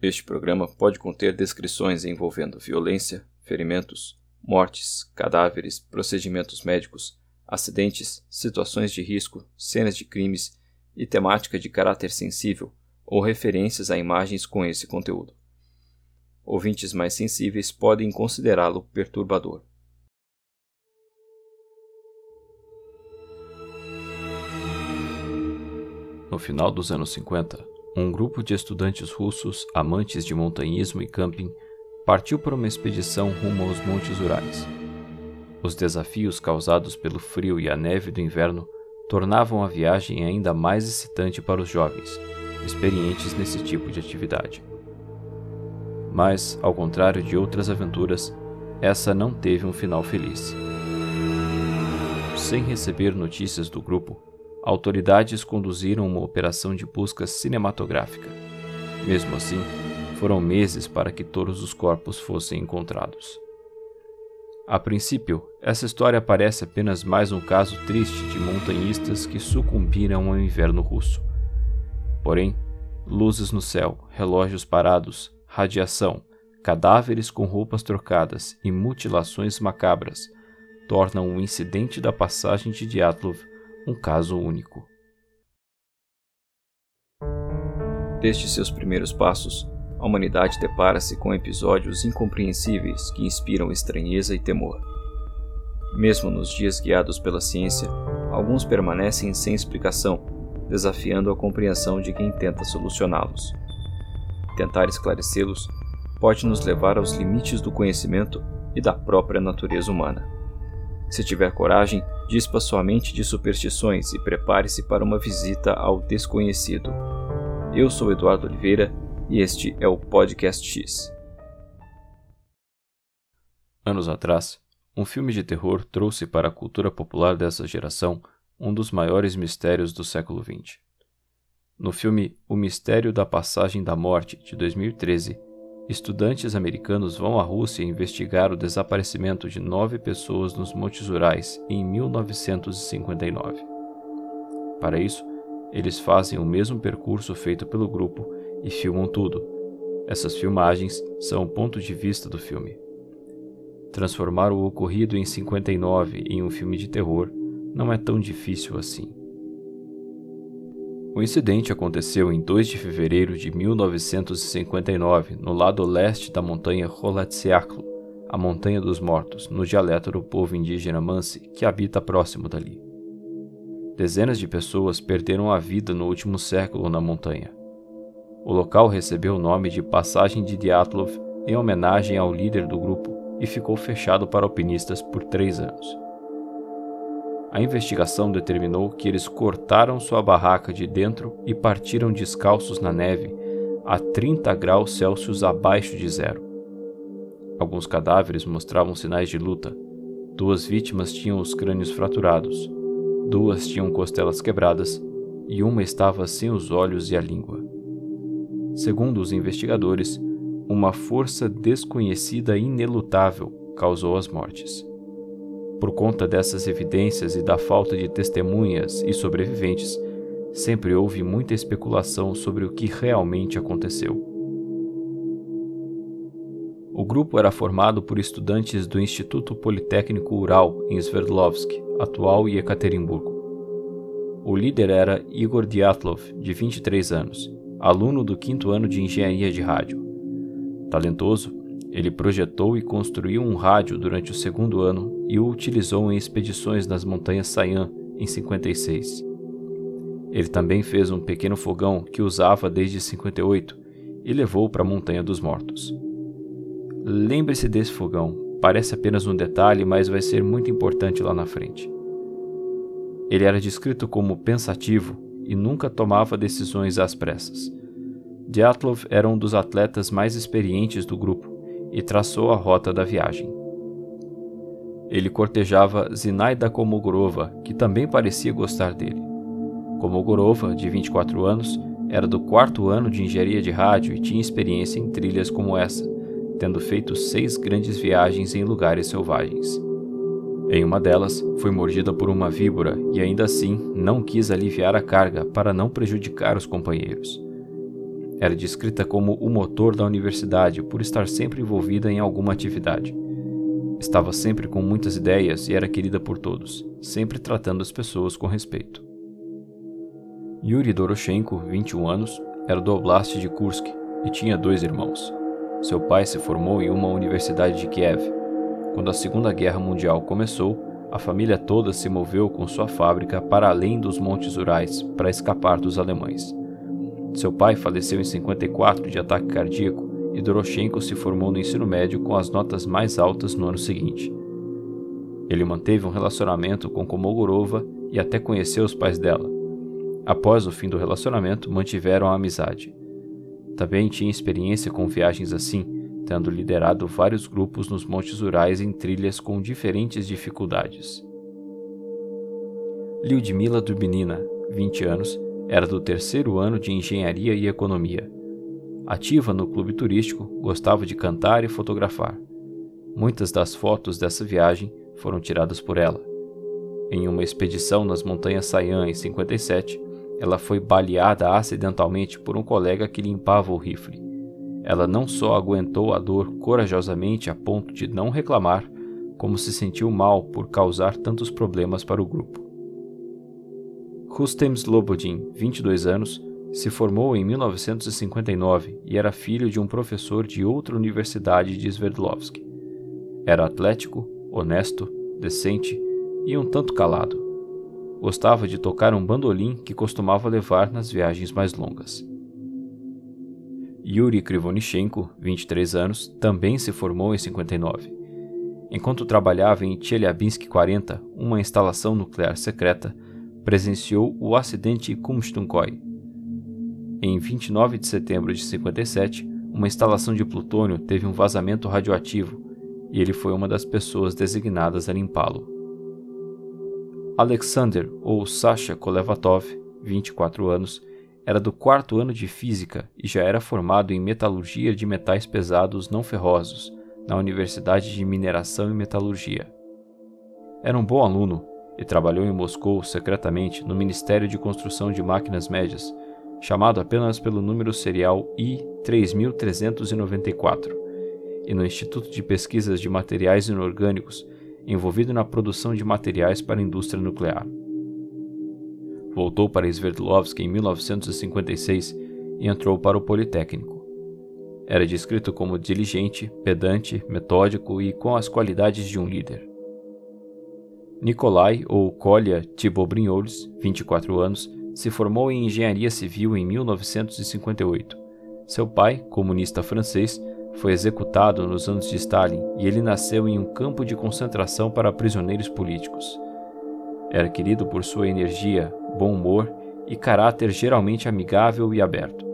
Este programa pode conter descrições envolvendo violência, ferimentos, mortes, cadáveres, procedimentos médicos, acidentes, situações de risco, cenas de crimes e temática de caráter sensível ou referências a imagens com esse conteúdo. Ouvintes mais sensíveis podem considerá-lo perturbador. No final dos anos 50, um grupo de estudantes russos amantes de montanhismo e camping partiu para uma expedição rumo aos Montes Urais. Os desafios causados pelo frio e a neve do inverno tornavam a viagem ainda mais excitante para os jovens, experientes nesse tipo de atividade. Mas, ao contrário de outras aventuras, essa não teve um final feliz. Sem receber notícias do grupo, autoridades conduziram uma operação de busca cinematográfica. Mesmo assim, foram meses para que todos os corpos fossem encontrados. A princípio, essa história parece apenas mais um caso triste de montanhistas que sucumbiram ao inverno russo. Porém, luzes no céu, relógios parados, radiação, cadáveres com roupas trocadas e mutilações macabras tornam o incidente da passagem de Dyatlov um caso único. Desde seus primeiros passos, a humanidade depara-se com episódios incompreensíveis que inspiram estranheza e temor. Mesmo nos dias guiados pela ciência, alguns permanecem sem explicação, desafiando a compreensão de quem tenta solucioná-los. Tentar esclarecê-los pode nos levar aos limites do conhecimento e da própria natureza humana. Se tiver coragem, dispa sua mente de superstições e prepare-se para uma visita ao desconhecido. Eu sou Eduardo Oliveira e este é o Podcast X. Anos atrás, um filme de terror trouxe para a cultura popular dessa geração um dos maiores mistérios do século XX. No filme O Mistério da Passagem da Morte, de 2013, estudantes americanos vão à Rússia investigar o desaparecimento de nove pessoas nos Montes Urais em 1959. Para isso, eles fazem o mesmo percurso feito pelo grupo e filmam tudo. Essas filmagens são o ponto de vista do filme. Transformar o ocorrido em 59 em um filme de terror não é tão difícil assim. O incidente aconteceu em 2 de fevereiro de 1959, no lado leste da montanha Rolatsiaklo, a Montanha dos Mortos, no dialeto do povo indígena Mansi, que habita próximo dali. Dezenas de pessoas perderam a vida no último século na montanha. O local recebeu o nome de Passagem de Dyatlov em homenagem ao líder do grupo e ficou fechado para alpinistas por três anos. A investigação determinou que eles cortaram sua barraca de dentro e partiram descalços na neve, a 30 graus Celsius abaixo de zero. Alguns cadáveres mostravam sinais de luta. Duas vítimas tinham os crânios fraturados, duas tinham costelas quebradas e uma estava sem os olhos e a língua. Segundo os investigadores, uma força desconhecida inelutável causou as mortes. Por conta dessas evidências e da falta de testemunhas e sobreviventes, sempre houve muita especulação sobre o que realmente aconteceu. O grupo era formado por estudantes do Instituto Politécnico Ural em Sverdlovsk, atual Ekaterimburgo. O líder era Igor Dyatlov, de 23 anos, aluno do quinto ano de engenharia de rádio. Talentoso, ele projetou e construiu um rádio durante o segundo ano e o utilizou em expedições nas montanhas Sayan em 56. Ele também fez um pequeno fogão que usava desde 58 e levou para a Montanha dos Mortos. Lembre-se desse fogão, parece apenas um detalhe, mas vai ser muito importante lá na frente. Ele era descrito como pensativo e nunca tomava decisões às pressas. Dyatlov era um dos atletas mais experientes do grupo e traçou a rota da viagem. Ele cortejava Zinaida Komogorova, que também parecia gostar dele. Komogorova, de 24 anos, era do quarto ano de engenharia de rádio e tinha experiência em trilhas como essa, tendo feito seis grandes viagens em lugares selvagens. Em uma delas, foi mordida por uma víbora e ainda assim não quis aliviar a carga para não prejudicar os companheiros. Era descrita como o motor da universidade por estar sempre envolvida em alguma atividade. Estava sempre com muitas ideias e era querida por todos, sempre tratando as pessoas com respeito. Yuri Doroshenko, 21 anos, era do Oblast de Kursk e tinha dois irmãos. Seu pai se formou em uma universidade de Kiev. Quando a Segunda Guerra Mundial começou, a família toda se moveu com sua fábrica para além dos Montes Urais para escapar dos alemães. Seu pai faleceu em 54 de ataque cardíaco e Doroshenko se formou no ensino médio com as notas mais altas no ano seguinte. Ele manteve um relacionamento com Komogorova e até conheceu os pais dela. Após o fim do relacionamento, mantiveram a amizade. Também tinha experiência com viagens assim, tendo liderado vários grupos nos Montes Urais em trilhas com diferentes dificuldades. Lyudmila Dubinina, 20 anos, era do terceiro ano de Engenharia e Economia. Ativa no clube turístico, gostava de cantar e fotografar. Muitas das fotos dessa viagem foram tiradas por ela. Em uma expedição nas montanhas Sayan em 57, ela foi baleada acidentalmente por um colega que limpava o rifle. Ela não só aguentou a dor corajosamente a ponto de não reclamar, como se sentiu mal por causar tantos problemas para o grupo. Rustem Slobodin, 22 anos, se formou em 1959 e era filho de um professor de outra universidade de Sverdlovsk. Era atlético, honesto, decente e um tanto calado. Gostava de tocar um bandolim que costumava levar nas viagens mais longas. Yuri Krivonichenko, 23 anos, também se formou em 59. Enquanto trabalhava em Chelyabinsk 40, uma instalação nuclear secreta, presenciou o acidente Kumshtunkoi. Em 29 de setembro de 57, uma instalação de plutônio teve um vazamento radioativo e ele foi uma das pessoas designadas a limpá-lo. Alexander, ou Sasha Kolevatov, 24 anos, era do quarto ano de física e já era formado em metalurgia de metais pesados não ferrosos na Universidade de Mineração e Metalurgia. Era um bom aluno e trabalhou em Moscou secretamente no Ministério de Construção de Máquinas Médias, chamado apenas pelo número serial I-3394, e no Instituto de Pesquisas de Materiais Inorgânicos envolvido na produção de materiais para a indústria nuclear. Voltou para Sverdlovsk em 1956 e entrou para o Politécnico. Era descrito como diligente, pedante, metódico e com as qualidades de um líder. Nikolai, ou Kolya Tibobrinolis, 24 anos, se formou em engenharia civil em 1958. Seu pai, comunista francês, foi executado nos anos de Stalin e ele nasceu em um campo de concentração para prisioneiros políticos. Era querido por sua energia, bom humor e caráter geralmente amigável e aberto.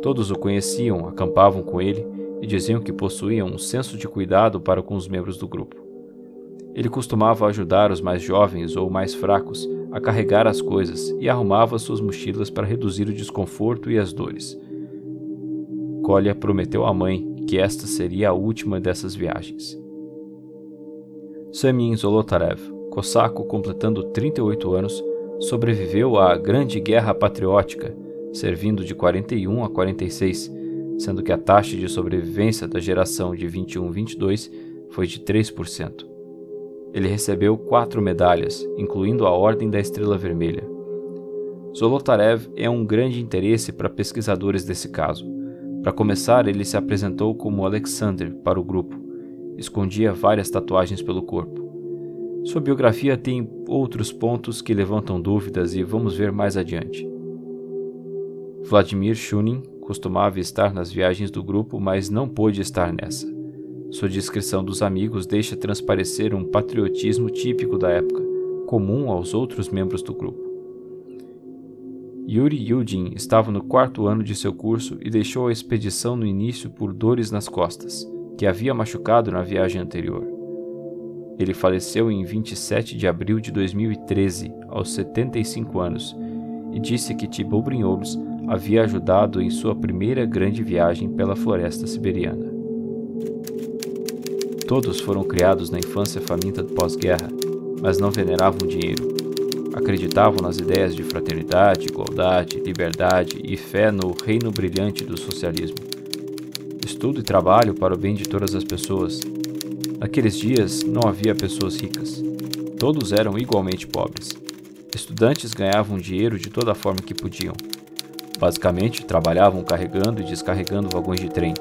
Todos o conheciam, acampavam com ele e diziam que possuía um senso de cuidado para com os membros do grupo. Ele costumava ajudar os mais jovens ou mais fracos a carregar as coisas e arrumava suas mochilas para reduzir o desconforto e as dores. Kolya prometeu à mãe que esta seria a última dessas viagens. Samin Zolotarev, cossaco completando 38 anos, sobreviveu à Grande Guerra Patriótica, servindo de 41 a 46, sendo que a taxa de sobrevivência da geração de 21-22 foi de 3%. Ele recebeu quatro medalhas, incluindo a Ordem da Estrela Vermelha. Zolotarev é um grande interesse para pesquisadores desse caso para começar, ele se apresentou como Alexander para o grupo. Escondia várias tatuagens pelo corpo. Sua biografia tem outros pontos que levantam dúvidas e vamos ver mais adiante. Vladimir Shunin costumava estar nas viagens do grupo, mas não pôde estar nessa. Sua descrição dos amigos deixa transparecer um patriotismo típico da época, comum aos outros membros do grupo. Yuri Yudin estava no quarto ano de seu curso e deixou a expedição no início por dores nas costas, que havia machucado na viagem anterior. Ele faleceu em 27 de abril de 2013, aos 75 anos, e disse que Thibaut Brignoles havia ajudado em sua primeira grande viagem pela floresta siberiana. Todos foram criados na infância faminta pós-guerra, mas não veneravam dinheiro acreditavam nas ideias de fraternidade, igualdade, liberdade e fé no reino brilhante do socialismo. Estudo e trabalho para o bem de todas as pessoas. Naqueles dias não havia pessoas ricas. Todos eram igualmente pobres. Estudantes ganhavam dinheiro de toda forma que podiam. Basicamente, trabalhavam carregando e descarregando vagões de trem.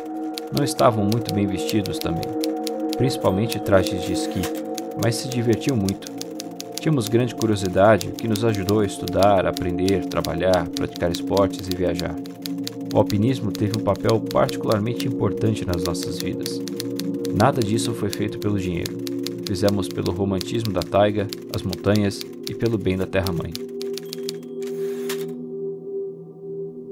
Não estavam muito bem vestidos também, principalmente trajes de esqui, mas se divertiam muito. Tínhamos grande curiosidade, o que nos ajudou a estudar, aprender, trabalhar, praticar esportes e viajar. O alpinismo teve um papel particularmente importante nas nossas vidas. Nada disso foi feito pelo dinheiro. Fizemos pelo romantismo da taiga, as montanhas e pelo bem da terra-mãe.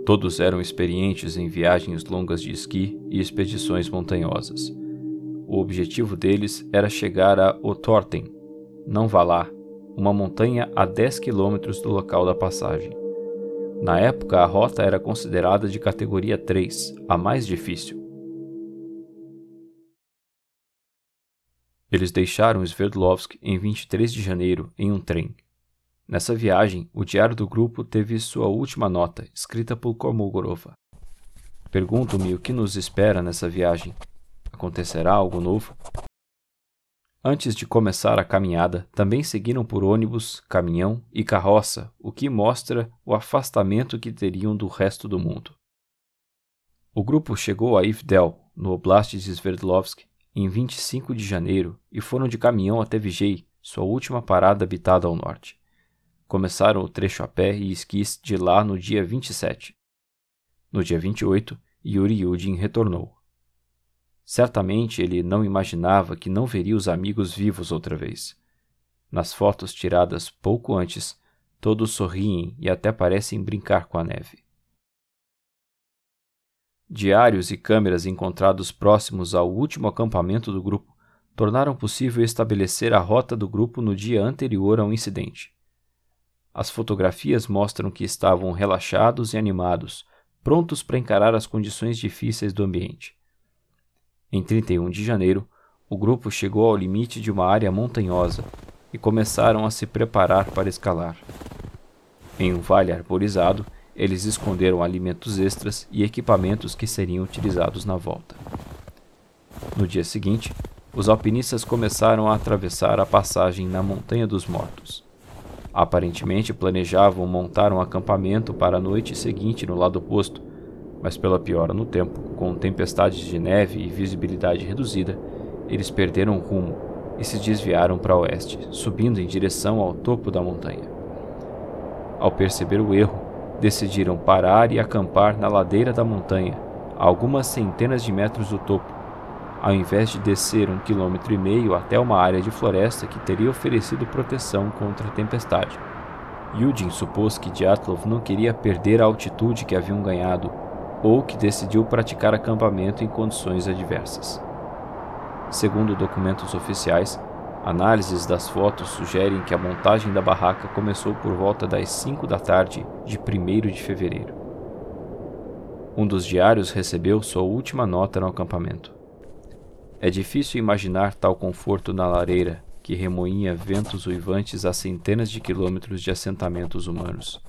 Todos eram experientes em viagens longas de esqui e expedições montanhosas. O objetivo deles era chegar a Otorten, não Valar, uma montanha a 10 quilômetros do local da passagem. Na época, a rota era considerada de categoria 3, a mais difícil. Eles deixaram Sverdlovsk em 23 de janeiro em um trem. Nessa viagem, o diário do grupo teve sua última nota, escrita por Kormogorova. Pergunto-me o que nos espera nessa viagem. Acontecerá algo novo? Antes de começar a caminhada, também seguiram por ônibus, caminhão e carroça, o que mostra o afastamento que teriam do resto do mundo. O grupo chegou a Ivdel, no Oblast de Sverdlovsk, em 25 de janeiro e foram de caminhão até Vigei, sua última parada habitada ao norte. Começaram o trecho a pé e esquis de lá no dia 27. No dia 28, Yuri Yudin retornou. Certamente ele não imaginava que não veria os amigos vivos outra vez. Nas fotos tiradas pouco antes, todos sorriem e até parecem brincar com a neve. Diários e câmeras encontrados próximos ao último acampamento do grupo tornaram possível estabelecer a rota do grupo no dia anterior ao incidente. As fotografias mostram que estavam relaxados e animados, prontos para encarar as condições difíceis do ambiente. Em 31 de janeiro, o grupo chegou ao limite de uma área montanhosa e começaram a se preparar para escalar. Em um vale arborizado, eles esconderam alimentos extras e equipamentos que seriam utilizados na volta. No dia seguinte, os alpinistas começaram a atravessar a passagem na Montanha dos Mortos. Aparentemente planejavam montar um acampamento para a noite seguinte no lado oposto, mas pela piora no tempo, com tempestades de neve e visibilidade reduzida, eles perderam o rumo e se desviaram para oeste, subindo em direção ao topo da montanha. Ao perceber o erro, decidiram parar e acampar na ladeira da montanha, a algumas centenas de metros do topo, ao invés de descer um quilômetro e meio até uma área de floresta que teria oferecido proteção contra a tempestade. Yudin supôs que Dyatlov não queria perder a altitude que haviam ganhado ou que decidiu praticar acampamento em condições adversas. Segundo documentos oficiais, análises das fotos sugerem que a montagem da barraca começou por volta das 5 da tarde de 1 de fevereiro. Um dos diários recebeu sua última nota no acampamento. É difícil imaginar tal conforto na lareira que remoinha ventos uivantes a centenas de quilômetros de assentamentos humanos.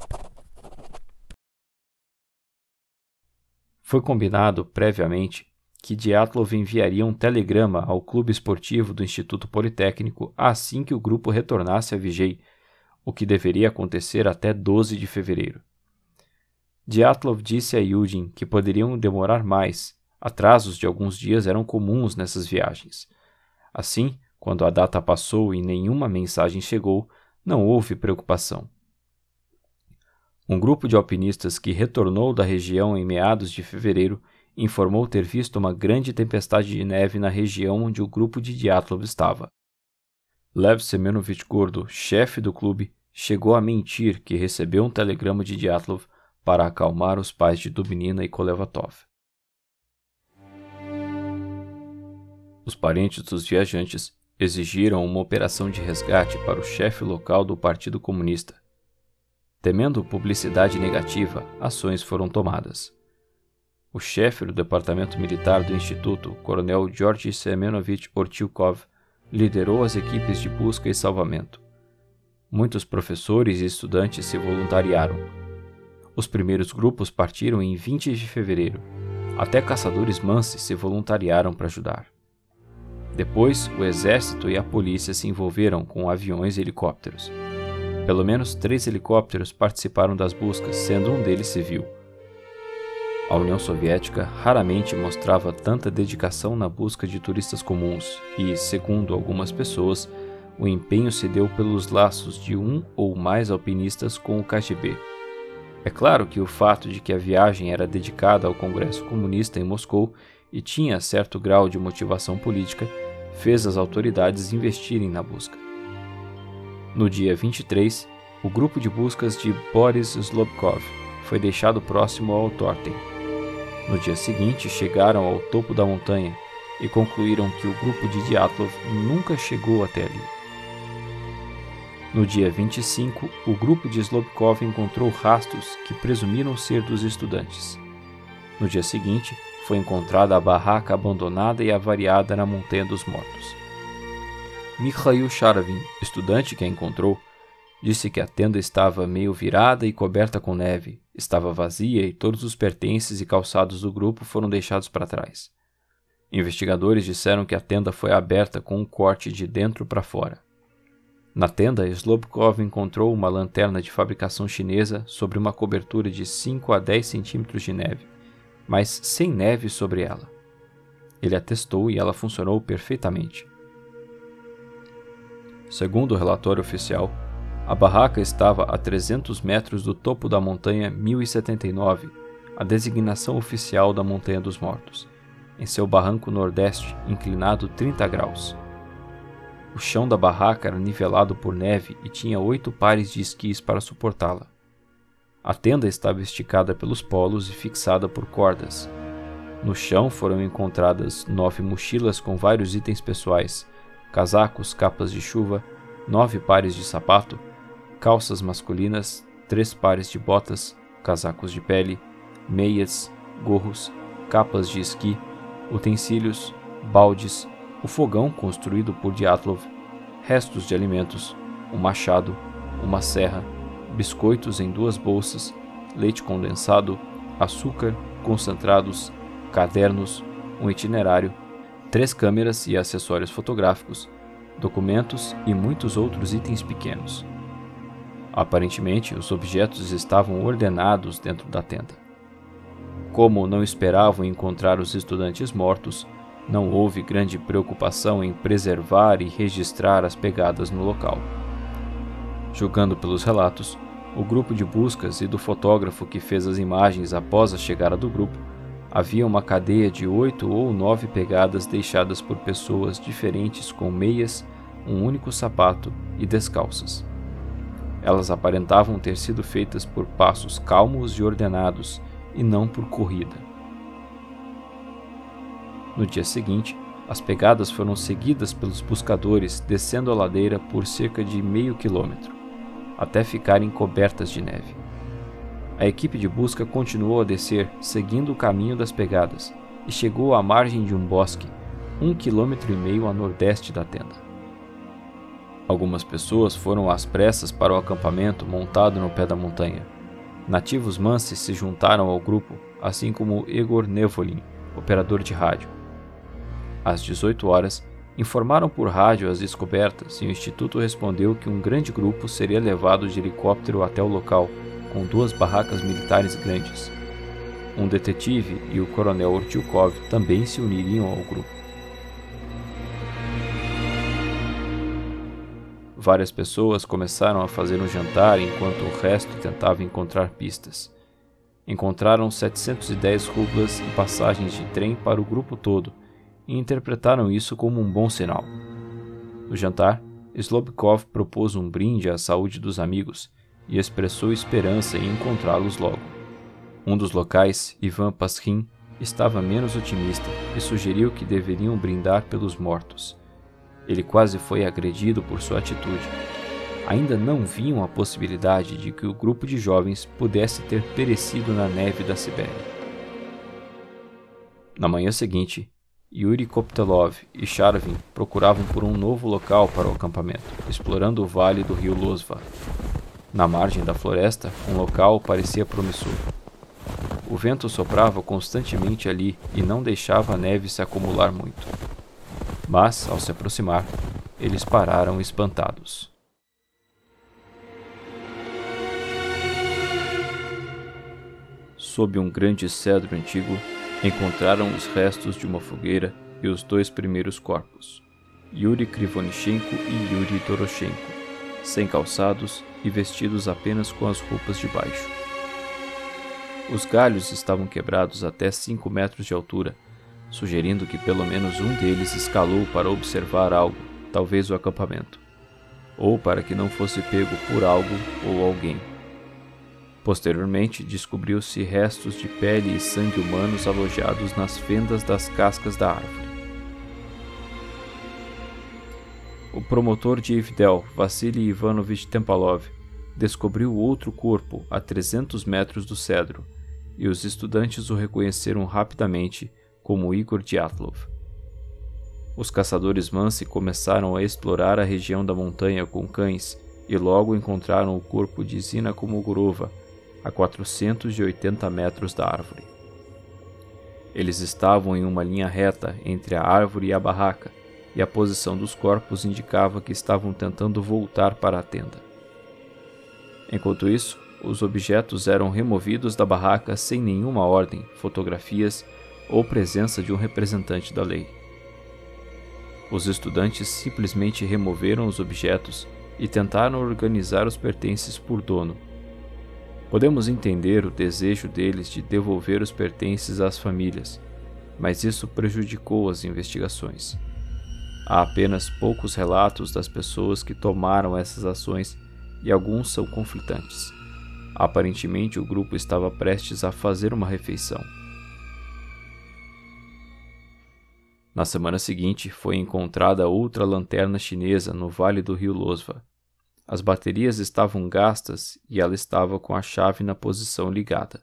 Foi combinado previamente que Diatlov enviaria um telegrama ao clube esportivo do Instituto Politécnico assim que o grupo retornasse a Vigei, o que deveria acontecer até 12 de fevereiro. Diatlov disse a Yudin que poderiam demorar mais, atrasos de alguns dias eram comuns nessas viagens. Assim, quando a data passou e nenhuma mensagem chegou, não houve preocupação. Um grupo de alpinistas que retornou da região em meados de fevereiro informou ter visto uma grande tempestade de neve na região onde o grupo de Dyatlov estava. Lev Semenovich Gordo, chefe do clube, chegou a mentir que recebeu um telegrama de Dyatlov para acalmar os pais de Dubnina e Kolevatov. Os parentes dos viajantes exigiram uma operação de resgate para o chefe local do Partido Comunista, Temendo publicidade negativa, ações foram tomadas. O chefe do departamento militar do Instituto, Coronel Georgy Semenovich Ortilkov, liderou as equipes de busca e salvamento. Muitos professores e estudantes se voluntariaram. Os primeiros grupos partiram em 20 de fevereiro. Até caçadores manses se voluntariaram para ajudar. Depois, o exército e a polícia se envolveram com aviões e helicópteros. Pelo menos três helicópteros participaram das buscas, sendo um deles civil. A União Soviética raramente mostrava tanta dedicação na busca de turistas comuns e, segundo algumas pessoas, o empenho se deu pelos laços de um ou mais alpinistas com o KGB. É claro que o fato de que a viagem era dedicada ao Congresso Comunista em Moscou e tinha certo grau de motivação política fez as autoridades investirem na busca. No dia 23, o grupo de buscas de Boris Slobkov foi deixado próximo ao Torten. No dia seguinte, chegaram ao topo da montanha e concluíram que o grupo de Dyatlov nunca chegou até ali. No dia 25, o grupo de Slobkov encontrou rastros que presumiram ser dos estudantes. No dia seguinte, foi encontrada a barraca abandonada e avariada na Montanha dos Mortos. Mikhail Sharavin, estudante que a encontrou, Disse que a tenda estava meio virada e coberta com neve, estava vazia e todos os pertences e calçados do grupo foram deixados para trás. Investigadores disseram que a tenda foi aberta com um corte de dentro para fora. Na tenda, Slobkov encontrou uma lanterna de fabricação chinesa sobre uma cobertura de 5 a 10 centímetros de neve, mas sem neve sobre ela. Ele a testou e ela funcionou perfeitamente. Segundo o relatório oficial, a barraca estava a 300 metros do topo da montanha 1079, a designação oficial da Montanha dos Mortos, em seu barranco nordeste, inclinado 30 graus. O chão da barraca era nivelado por neve e tinha oito pares de esquis para suportá-la. A tenda estava esticada pelos polos e fixada por cordas. No chão foram encontradas nove mochilas com vários itens pessoais, casacos, capas de chuva, nove pares de sapato, calças masculinas, três pares de botas, casacos de pele, meias, gorros, capas de esqui, utensílios, baldes, o fogão construído por Dyatlov, restos de alimentos, um machado, uma serra, biscoitos em duas bolsas, leite condensado, açúcar, concentrados, cadernos, um itinerário, três câmeras e acessórios fotográficos, documentos e muitos outros itens pequenos. Aparentemente, os objetos estavam ordenados dentro da tenda. Como não esperavam encontrar os estudantes mortos, não houve grande preocupação em preservar e registrar as pegadas no local. Julgando pelos relatos, o grupo de buscas e do fotógrafo que fez as imagens após a chegada do grupo, havia uma cadeia de oito ou nove pegadas deixadas por pessoas diferentes com meias, um único sapato e descalças. Elas aparentavam ter sido feitas por passos calmos e ordenados, e não por corrida. No dia seguinte, as pegadas foram seguidas pelos buscadores descendo a ladeira por cerca de meio quilômetro, até ficarem cobertas de neve. A equipe de busca continuou a descer, seguindo o caminho das pegadas, e chegou à margem de um bosque, um quilômetro e meio a nordeste da tenda. Algumas pessoas foram às pressas para o acampamento montado no pé da montanha. Nativos manses se juntaram ao grupo, assim como Igor Nevolin, operador de rádio. Às 18 horas, informaram por rádio as descobertas e o instituto respondeu que um grande grupo seria levado de helicóptero até o local, com duas barracas militares grandes. Um detetive e o coronel Ortilkov também se uniriam ao grupo. Várias pessoas começaram a fazer um jantar enquanto o resto tentava encontrar pistas. Encontraram 710 rublas e passagens de trem para o grupo todo e interpretaram isso como um bom sinal. No jantar, Slobkov propôs um brinde à saúde dos amigos e expressou esperança em encontrá-los logo. Um dos locais, Ivan Paskin, estava menos otimista e sugeriu que deveriam brindar pelos mortos. Ele quase foi agredido por sua atitude. Ainda não viam a possibilidade de que o grupo de jovens pudesse ter perecido na neve da Sibéria. Na manhã seguinte, Yuri Koptelov e Charvin procuravam por um novo local para o acampamento, explorando o vale do rio Losva. Na margem da floresta, um local parecia promissor. O vento soprava constantemente ali e não deixava a neve se acumular muito. Mas, ao se aproximar, eles pararam espantados. Sob um grande cedro antigo, encontraram os restos de uma fogueira e os dois primeiros corpos, Yuri Krivonichenko e Yuri Doroshenko, sem calçados e vestidos apenas com as roupas de baixo. Os galhos estavam quebrados até 5 metros de altura, sugerindo que pelo menos um deles escalou para observar algo, talvez o acampamento, ou para que não fosse pego por algo ou alguém. Posteriormente, descobriu-se restos de pele e sangue humanos alojados nas fendas das cascas da árvore. O promotor de Evdel, Vassily Ivanovich Tempalov, descobriu outro corpo a 300 metros do cedro, e os estudantes o reconheceram rapidamente como Igor Dyatlov. Os caçadores Mansi começaram a explorar a região da montanha com cães e logo encontraram o corpo de Zina Komogorova, a 480 metros da árvore. Eles estavam em uma linha reta entre a árvore e a barraca, e a posição dos corpos indicava que estavam tentando voltar para a tenda. Enquanto isso, os objetos eram removidos da barraca sem nenhuma ordem, fotografias ou presença de um representante da lei. Os estudantes simplesmente removeram os objetos e tentaram organizar os pertences por dono, Podemos entender o desejo deles de devolver os pertences às famílias, mas isso prejudicou as investigações. Há apenas poucos relatos das pessoas que tomaram essas ações e alguns são conflitantes. Aparentemente, o grupo estava prestes a fazer uma refeição. Na semana seguinte, foi encontrada outra lanterna chinesa no vale do rio Losva, as baterias estavam gastas e ela estava com a chave na posição ligada.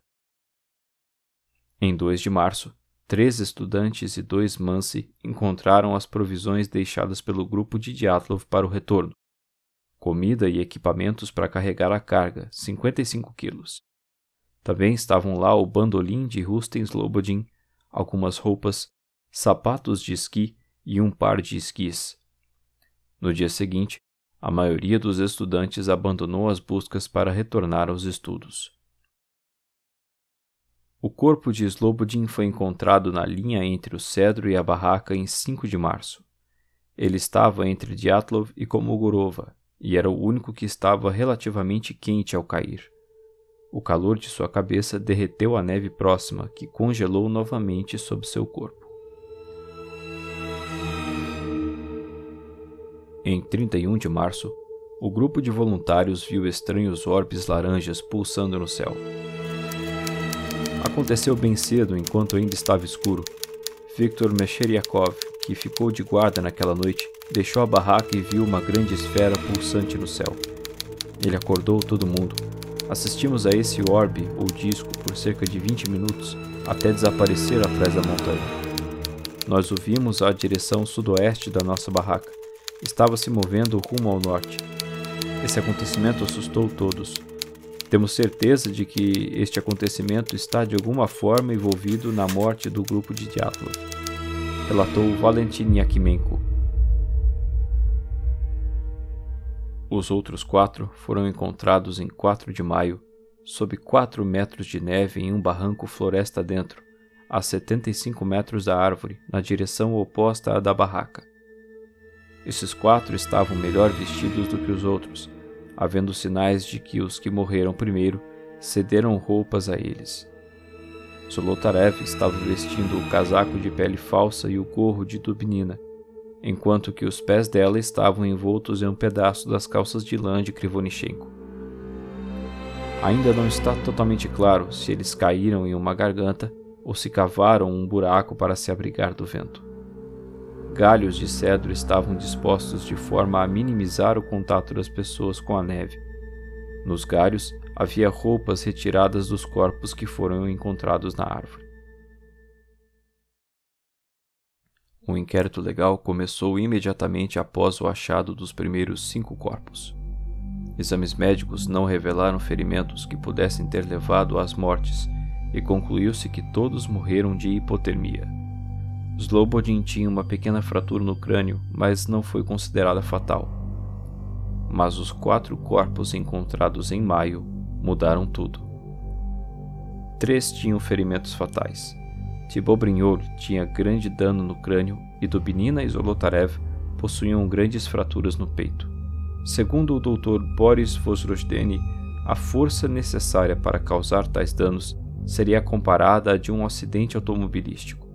Em 2 de março, três estudantes e dois Mansi encontraram as provisões deixadas pelo grupo de Dyatlov para o retorno. Comida e equipamentos para carregar a carga, 55 quilos. Também estavam lá o bandolim de Rustem Slobodin, algumas roupas, sapatos de esqui e um par de esquis. No dia seguinte, a maioria dos estudantes abandonou as buscas para retornar aos estudos. O corpo de Slobodin foi encontrado na linha entre o cedro e a barraca em 5 de março. Ele estava entre Dyatlov e Komogorova e era o único que estava relativamente quente ao cair. O calor de sua cabeça derreteu a neve próxima, que congelou novamente sob seu corpo. Em 31 de março, o grupo de voluntários viu estranhos orbes laranjas pulsando no céu. Aconteceu bem cedo, enquanto ainda estava escuro. Viktor Mesheriakov, que ficou de guarda naquela noite, deixou a barraca e viu uma grande esfera pulsante no céu. Ele acordou todo mundo. Assistimos a esse orbe ou disco por cerca de 20 minutos até desaparecer atrás da montanha. Nós o vimos à direção sudoeste da nossa barraca estava se movendo rumo ao norte. Esse acontecimento assustou todos. Temos certeza de que este acontecimento está de alguma forma envolvido na morte do grupo de Dyatlov, relatou Valentin Yakimenko. Os outros quatro foram encontrados em 4 de maio, sob 4 metros de neve em um barranco floresta dentro, a 75 metros da árvore, na direção oposta à da barraca. Esses quatro estavam melhor vestidos do que os outros, havendo sinais de que os que morreram primeiro cederam roupas a eles. Solotarev estava vestindo o casaco de pele falsa e o gorro de dubnina, enquanto que os pés dela estavam envoltos em um pedaço das calças de lã de Krivonichenko. Ainda não está totalmente claro se eles caíram em uma garganta ou se cavaram um buraco para se abrigar do vento. Galhos de cedro estavam dispostos de forma a minimizar o contato das pessoas com a neve. Nos galhos havia roupas retiradas dos corpos que foram encontrados na árvore. O inquérito legal começou imediatamente após o achado dos primeiros cinco corpos. Exames médicos não revelaram ferimentos que pudessem ter levado às mortes e concluiu-se que todos morreram de hipotermia. Slobodin tinha uma pequena fratura no crânio, mas não foi considerada fatal. Mas os quatro corpos encontrados em maio mudaram tudo. Três tinham ferimentos fatais. Tibobrinhor tinha grande dano no crânio e Dubinina e Zolotarev possuíam grandes fraturas no peito. Segundo o Dr. Boris Vozrojdeny, a força necessária para causar tais danos seria comparada à de um acidente automobilístico.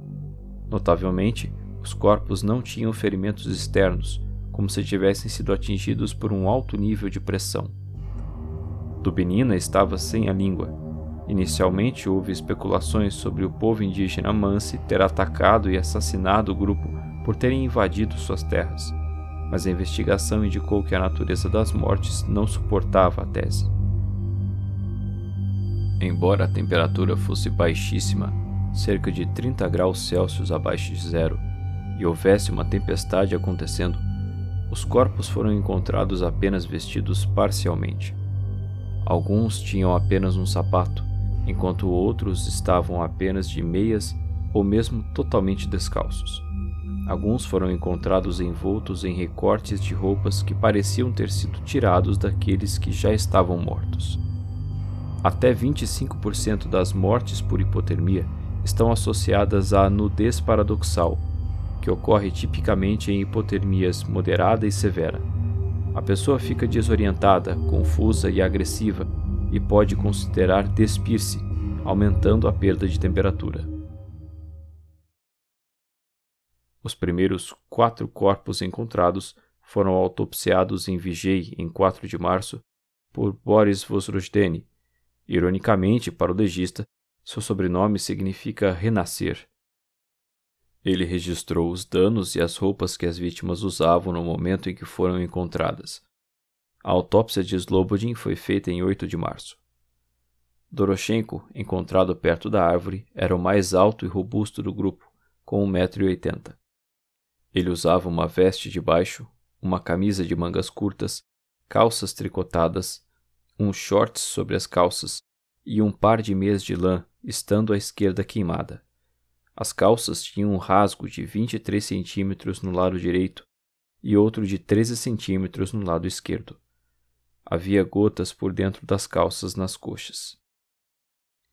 Notavelmente, os corpos não tinham ferimentos externos, como se tivessem sido atingidos por um alto nível de pressão. Dubinina estava sem a língua Inicialmente houve especulações sobre o povo indígena Mansi ter atacado e assassinado o grupo por terem invadido suas terras, mas a investigação indicou que a natureza das mortes não suportava a tese. Embora a temperatura fosse baixíssima, cerca de 30 graus Celsius abaixo de zero, e houvesse uma tempestade acontecendo, os corpos foram encontrados apenas vestidos parcialmente. Alguns tinham apenas um sapato, enquanto outros estavam apenas de meias ou mesmo totalmente descalços. Alguns foram encontrados envoltos em recortes de roupas que pareciam ter sido tirados daqueles que já estavam mortos. Até 25% das mortes por hipotermia estão associadas à nudez paradoxal, que ocorre tipicamente em hipotermias moderada e severa. A pessoa fica desorientada, confusa e agressiva e pode considerar despir-se, aumentando a perda de temperatura. Os primeiros quatro corpos encontrados foram autopsiados em Vigei em 4 de março por Boris Vozrojdeny. Ironicamente, para o legista, seu sobrenome significa renascer. Ele registrou os danos e as roupas que as vítimas usavam no momento em que foram encontradas. A autópsia de Slobodin foi feita em 8 de março. Doroshenko, encontrado perto da árvore, era o mais alto e robusto do grupo, com 1,80m. Ele usava uma veste de baixo, uma camisa de mangas curtas, calças tricotadas, um shorts sobre as calças e um par de meias de lã, estando à esquerda queimada. As calças tinham um rasgo de 23 centímetros no lado direito e outro de 13 centímetros no lado esquerdo. Havia gotas por dentro das calças nas coxas.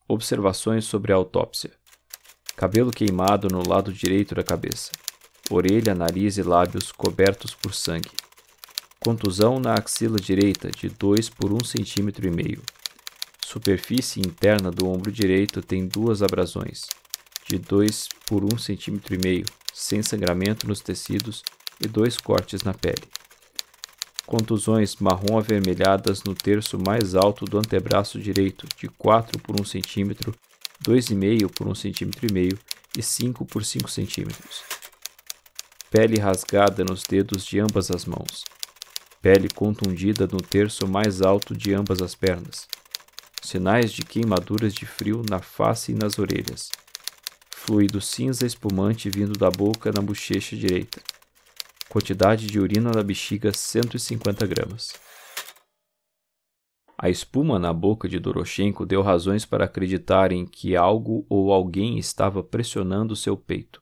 Observações sobre a autópsia: cabelo queimado no lado direito da cabeça, orelha, nariz e lábios cobertos por sangue. Contusão na axila direita de 2 por 1,5 cm. Superfície interna do ombro direito tem duas abrasões, de 2 por 1,5 cm, sem sangramento nos tecidos e dois cortes na pele contusões marrom avermelhadas no terço mais alto do antebraço direito, de 4 por 1 cm, 2,5 por 1 cm e e 5 por 5 cm. Pele rasgada nos dedos de ambas as mãos. Pele contundida no terço mais alto de ambas as pernas. Sinais de queimaduras de frio na face e nas orelhas. Fluido cinza espumante vindo da boca na bochecha direita Quantidade de urina na bexiga 150 gramas. A espuma na boca de Doroshenko deu razões para acreditarem que algo ou alguém estava pressionando seu peito.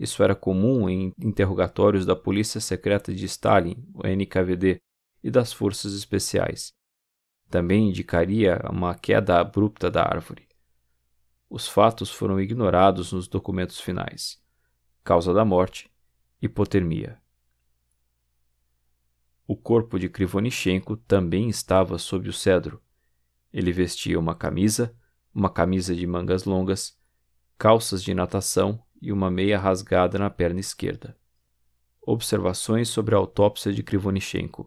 Isso era comum em interrogatórios da Polícia Secreta de Stalin, o NKVD, e das Forças Especiais. Também indicaria uma queda abrupta da árvore. Os fatos foram ignorados nos documentos finais. Causa da morte: hipotermia. O corpo de Krivonichenko também estava sob o cedro. Ele vestia uma camisa, uma camisa de mangas longas, calças de natação e uma meia rasgada na perna esquerda. Observações sobre a autópsia de Krivonichenko.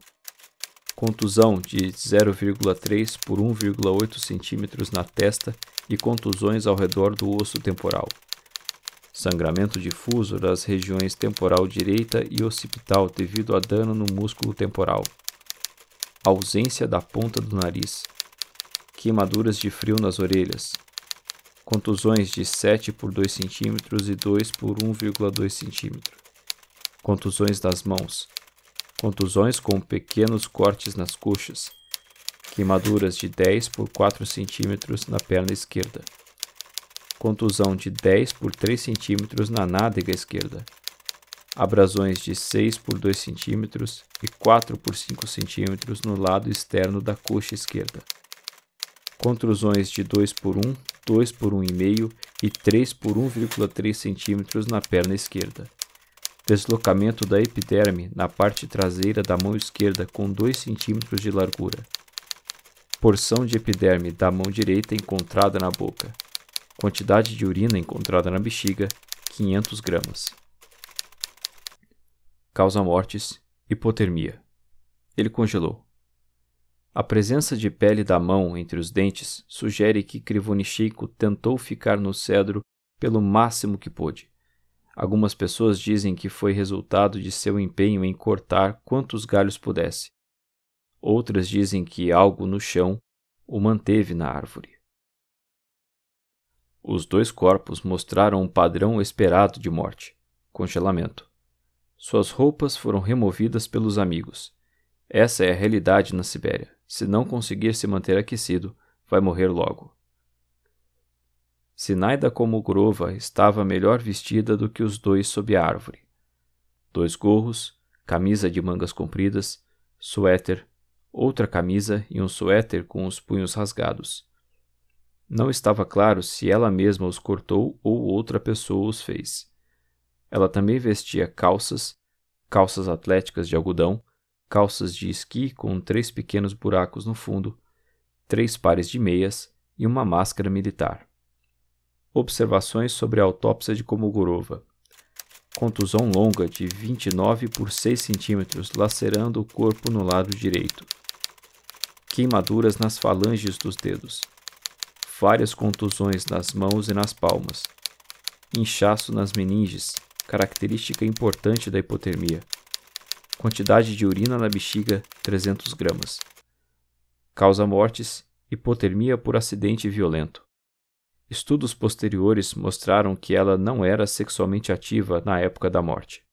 Contusão de 0,3 por 1,8 cm na testa e contusões ao redor do osso temporal. Sangramento difuso das regiões temporal direita e occipital devido a dano no músculo temporal, ausência da ponta do nariz, queimaduras de frio nas orelhas, contusões de 7 por 2 cm e 2 por 1,2 cm, contusões das mãos, contusões com pequenos cortes nas coxas, queimaduras de 10 por 4 cm na perna esquerda, contusão de 10 por 3 cm na nádega esquerda, abrasões de 6 por 2 cm e 4 por 5 cm no lado externo da coxa esquerda contusões de 2 por 1, 2 por 1,5 e 3 por 1,3 cm na perna esquerda. Deslocamento da epiderme na parte traseira da mão esquerda com 2 cm de largura. Porção de epiderme da mão direita encontrada na boca. Quantidade de urina encontrada na bexiga, 500 gramas. Causa mortes, hipotermia. Ele congelou. A presença de pele da mão entre os dentes sugere que Krivonichiko tentou ficar no cedro pelo máximo que pôde. Algumas pessoas dizem que foi resultado de seu empenho em cortar quantos galhos pudesse. Outras dizem que algo no chão o manteve na árvore. Os dois corpos mostraram um padrão esperado de morte: congelamento. Suas roupas foram removidas pelos amigos. Essa é a realidade na Sibéria. Se não conseguir se manter aquecido, vai morrer logo. Sinaida Komogrova estava melhor vestida do que os dois sob a árvore. Dois gorros, camisa de mangas compridas, suéter, outra camisa e um suéter com os punhos rasgados. Não estava claro se ela mesma os cortou ou outra pessoa os fez. Ela também vestia calças, calças atléticas de algodão, calças de esqui com três pequenos buracos no fundo, três pares de meias e uma máscara militar. Observações sobre a autópsia de Komogorova. Contusão longa de 29 por 6 centímetros lacerando o corpo no lado direito. Queimaduras nas falanges dos dedos. Várias contusões nas mãos e nas palmas. Inchaço nas meninges, característica importante da hipotermia. Quantidade de urina na bexiga 300 gramas. Causa mortes: hipotermia por acidente violento. Estudos posteriores mostraram que ela não era sexualmente ativa na época da morte.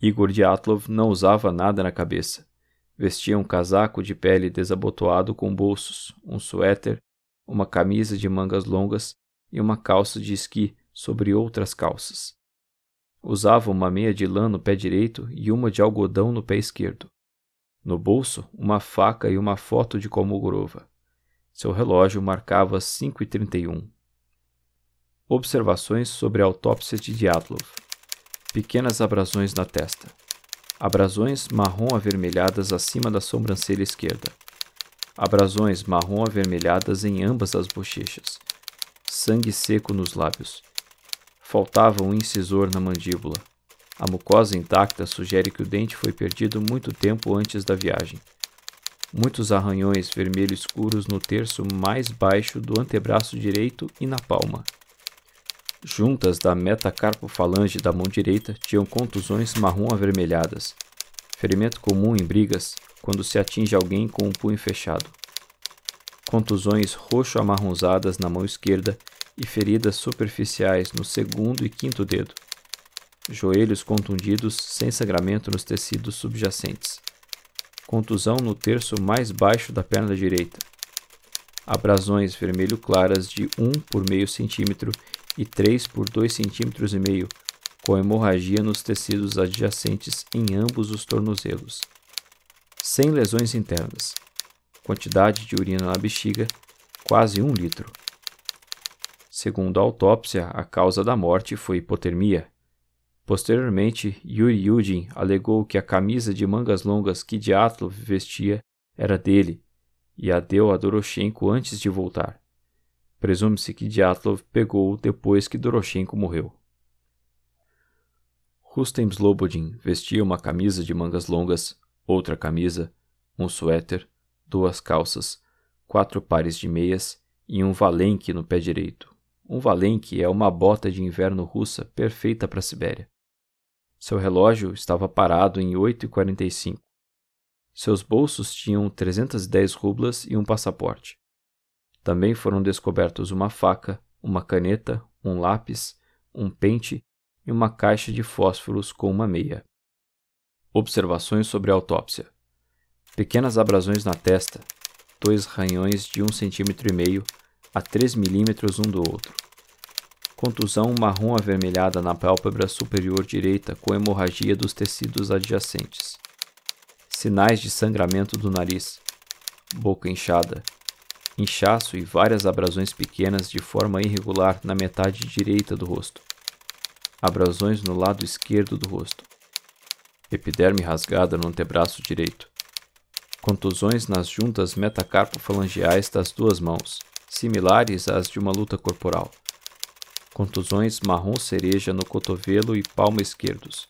Igor Dyatlov não usava nada na cabeça. Vestia um casaco de pele desabotoado com bolsos, um suéter, uma camisa de mangas longas e uma calça de esqui sobre outras calças. Usava uma meia de lã no pé direito e uma de algodão no pé esquerdo. No bolso, uma faca e uma foto de Kolmogorova. Seu relógio marcava 5h31. Observações sobre a autópsia de Dyatlov. Pequenas abrasões na testa. Abrasões marrom avermelhadas acima da sobrancelha esquerda. Abrasões marrom avermelhadas em ambas as bochechas. Sangue seco nos lábios Faltava um incisor na mandíbula. A mucosa intacta sugere que o dente foi perdido muito tempo antes da viagem. Muitos arranhões vermelho escuros no terço mais baixo do antebraço direito e na palma. Juntas da metacarpofalange da mão direita tinham contusões marrom avermelhadas, ferimento comum em brigas quando se atinge alguém com um punho fechado. Contusões roxo-amarronzadas na mão esquerda e feridas superficiais no segundo e quinto dedo. Joelhos contundidos sem sangramento nos tecidos subjacentes. Contusão no terço mais baixo da perna direita. Abrasões vermelho claras de 1 por meio centímetro e 3 por 2 centímetros e meio, com hemorragia nos tecidos adjacentes em ambos os tornozelos. Sem lesões internas. Quantidade de urina na bexiga, quase 1 litro. Segundo a autópsia, a causa da morte foi hipotermia. Posteriormente, Yuri Yudin alegou que a camisa de mangas longas que Dyatlov vestia era dele e a deu a Doroshenko antes de voltar. Presume-se que Dyatlov pegou depois que Doroshenko morreu. Rustem Slobodin vestia uma camisa de mangas longas, outra camisa, um suéter, duas calças, quatro pares de meias e um valenque no pé direito. Um valenque é uma bota de inverno russa perfeita para a Sibéria. Seu relógio estava parado em 8h45. Seus bolsos tinham 310 rublas e um passaporte. Também foram descobertos uma faca, uma caneta, um lápis, um pente e uma caixa de fósforos com uma meia. Observações sobre a autópsia: pequenas abrasões na testa, dois ranhões de um centímetro e meio a 3 milímetros um do outro. Contusão marrom avermelhada na pálpebra superior direita com hemorragia dos tecidos adjacentes. Sinais de sangramento do nariz. Boca inchada. Inchaço e várias abrasões pequenas de forma irregular na metade direita do rosto. Abrasões no lado esquerdo do rosto. Epiderme rasgada no antebraço direito. Contusões nas juntas metacarpofalangeais das duas mãos similares às de uma luta corporal. Contusões marrom cereja no cotovelo e palma esquerdos.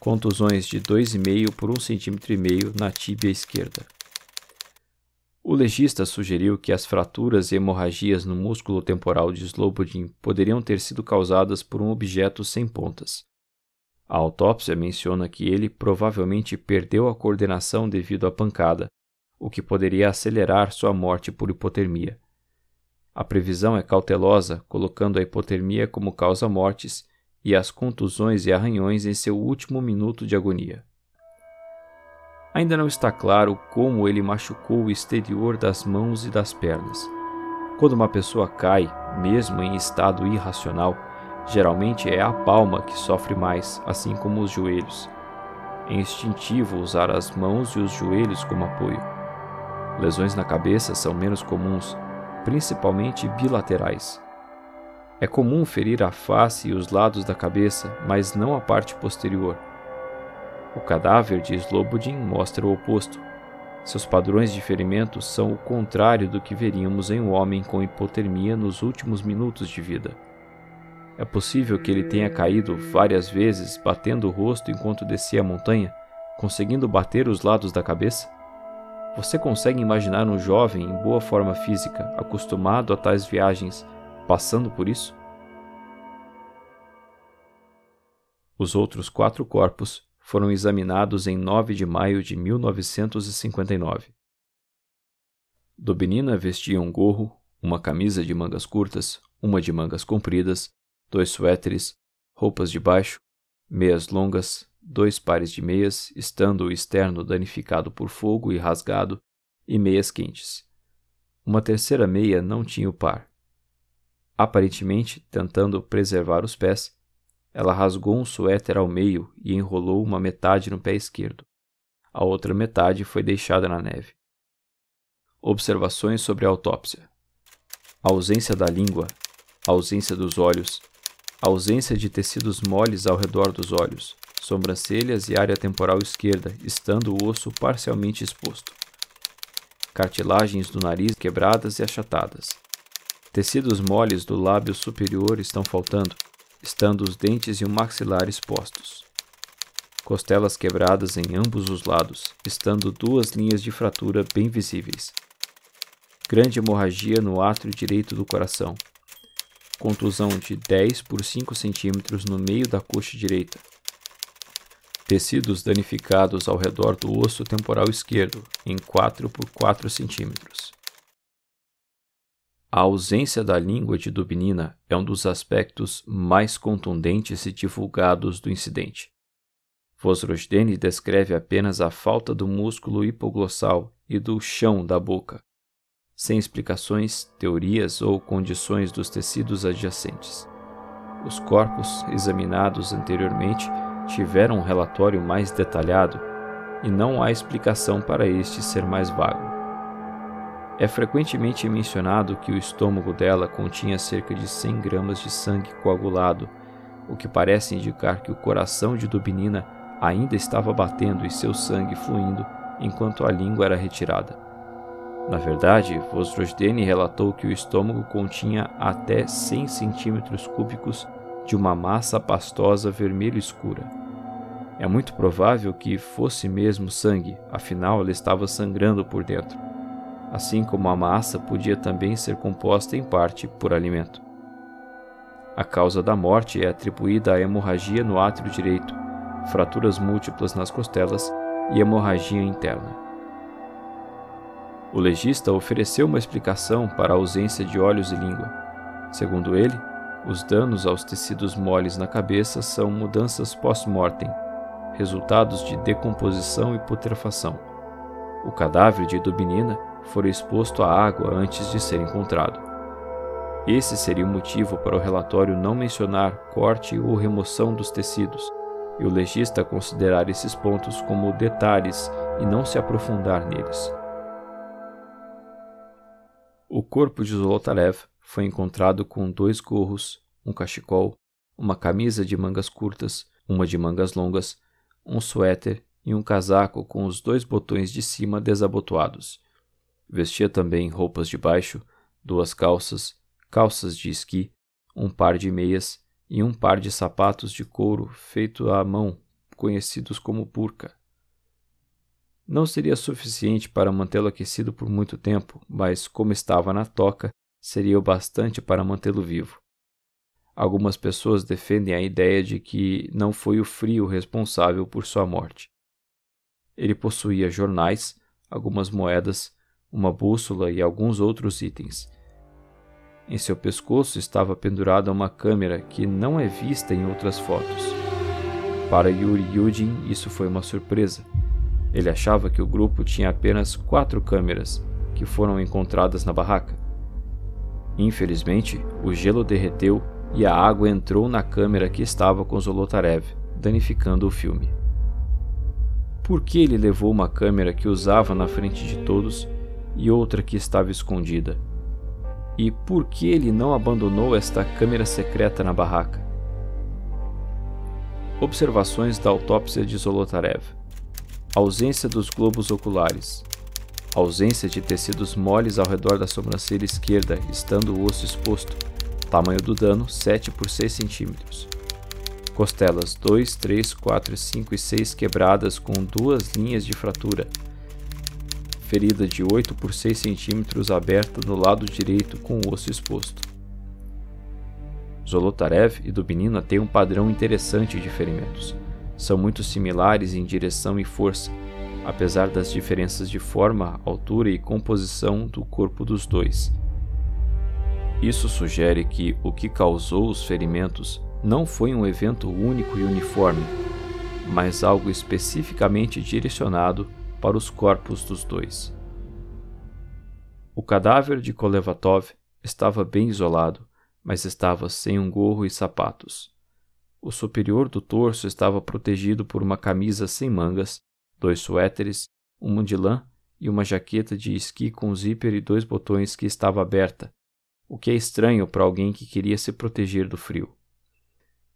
Contusões de 2,5 por 1,5 cm na tíbia esquerda. O legista sugeriu que as fraturas e hemorragias no músculo temporal de Slobodin poderiam ter sido causadas por um objeto sem pontas. A autópsia menciona que ele provavelmente perdeu a coordenação devido à pancada, o que poderia acelerar sua morte por hipotermia. A previsão é cautelosa, colocando a hipotermia como causa mortes e as contusões e arranhões em seu último minuto de agonia. Ainda não está claro como ele machucou o exterior das mãos e das pernas. Quando uma pessoa cai, mesmo em estado irracional, geralmente é a palma que sofre mais, assim como os joelhos. É instintivo usar as mãos e os joelhos como apoio. Lesões na cabeça são menos comuns, principalmente bilaterais. É comum ferir a face e os lados da cabeça, mas não a parte posterior. O cadáver de Slobodin mostra o oposto. Seus padrões de ferimento são o contrário do que veríamos em um homem com hipotermia nos últimos minutos de vida. É possível que ele tenha caído várias vezes, batendo o rosto enquanto descia a montanha, conseguindo bater os lados da cabeça? Você consegue imaginar um jovem em boa forma física, acostumado a tais viagens, passando por isso? Os outros quatro corpos foram examinados em 9 de maio de 1959. Dobinina vestia um gorro, uma camisa de mangas curtas, uma de mangas compridas, dois suéteres, roupas de baixo, meias longas, dois pares de meias, estando o externo danificado por fogo e rasgado, e meias quentes. Uma terceira meia não tinha o par. Aparentemente, tentando preservar os pés, ela rasgou um suéter ao meio e enrolou uma metade no pé esquerdo. A outra metade foi deixada na neve. Observações sobre a autópsia: a ausência da língua, a ausência dos olhos, a ausência de tecidos moles ao redor dos olhos, sobrancelhas e área temporal esquerda, estando o osso parcialmente exposto. Cartilagens do nariz quebradas e achatadas. Tecidos moles do lábio superior estão faltando, estando os dentes e o maxilar expostos. Costelas quebradas em ambos os lados, estando duas linhas de fratura bem visíveis. Grande hemorragia no átrio direito do coração. Contusão de 10 por 5 centímetros no meio da coxa direita, Tecidos danificados ao redor do osso temporal esquerdo, em 4 por 4 centímetros. A ausência da língua de Dubinina é um dos aspectos mais contundentes e divulgados do incidente. Vosrojdeni descreve apenas a falta do músculo hipoglossal e do chão da boca, sem explicações, teorias ou condições dos tecidos adjacentes. Os corpos examinados anteriormente tiveram um relatório mais detalhado e não há explicação para este ser mais vago. É frequentemente mencionado que o estômago dela continha cerca de 100 gramas de sangue coagulado, o que parece indicar que o coração de Dubinina ainda estava batendo e seu sangue fluindo enquanto a língua era retirada. Na verdade, Vosrojdeni relatou que o estômago continha até 100 centímetros cúbicos de uma massa pastosa vermelho escura. É muito provável que fosse mesmo sangue, afinal ela estava sangrando por dentro. Assim como a massa podia também ser composta em parte por alimento. A causa da morte é atribuída à hemorragia no átrio direito, fraturas múltiplas nas costelas e hemorragia interna. O legista ofereceu uma explicação para a ausência de olhos e língua. Segundo ele, os danos aos tecidos moles na cabeça são mudanças pós-mortem, resultados de decomposição e putrefação. O cadáver de Dubinina fora exposto à água antes de ser encontrado. Esse seria o motivo para o relatório não mencionar corte ou remoção dos tecidos, e o legista considerar esses pontos como detalhes e não se aprofundar neles. O corpo de Zolotarev foi encontrado com dois gorros, um cachecol, uma camisa de mangas curtas, uma de mangas longas, um suéter e um casaco com os dois botões de cima desabotoados. Vestia também roupas de baixo, duas calças, calças de esqui, um par de meias e um par de sapatos de couro feito à mão, conhecidos como burca. Não seria suficiente para mantê-lo aquecido por muito tempo, mas, como estava na toca, seria o bastante para mantê-lo vivo. Algumas pessoas defendem a ideia de que não foi o frio responsável por sua morte. Ele possuía jornais, algumas moedas, uma bússola e alguns outros itens. Em seu pescoço estava pendurada uma câmera que não é vista em outras fotos. Para Yuri Yudin, isso foi uma surpresa ele achava que o grupo tinha apenas quatro câmeras, que foram encontradas na barraca. Infelizmente, o gelo derreteu e a água entrou na câmera que estava com Zolotarev, danificando o filme. Por que ele levou uma câmera que usava na frente de todos e outra que estava escondida? E por que ele não abandonou esta câmera secreta na barraca? Observações da autópsia de Zolotarev ausência dos globos oculares, ausência de tecidos moles ao redor da sobrancelha esquerda, estando o osso exposto, tamanho do dano 7 por 6 cm. Costelas 2, 3, 4, 5 e 6 quebradas com duas linhas de fratura. Ferida de 8 por 6 cm aberta no lado direito com o osso exposto. Zolotarev e Dubinina têm um padrão interessante de ferimentos são muito similares em direção e força, apesar das diferenças de forma, altura e composição do corpo dos dois. Isso sugere que o que causou os ferimentos não foi um evento único e uniforme, mas algo especificamente direcionado para os corpos dos dois. O cadáver de Kolevatov estava bem isolado, mas estava sem um gorro e sapatos. O superior do torso estava protegido por uma camisa sem mangas, dois suéteres, um de lã e uma jaqueta de esqui com zíper e dois botões que estava aberta, o que é estranho para alguém que queria se proteger do frio.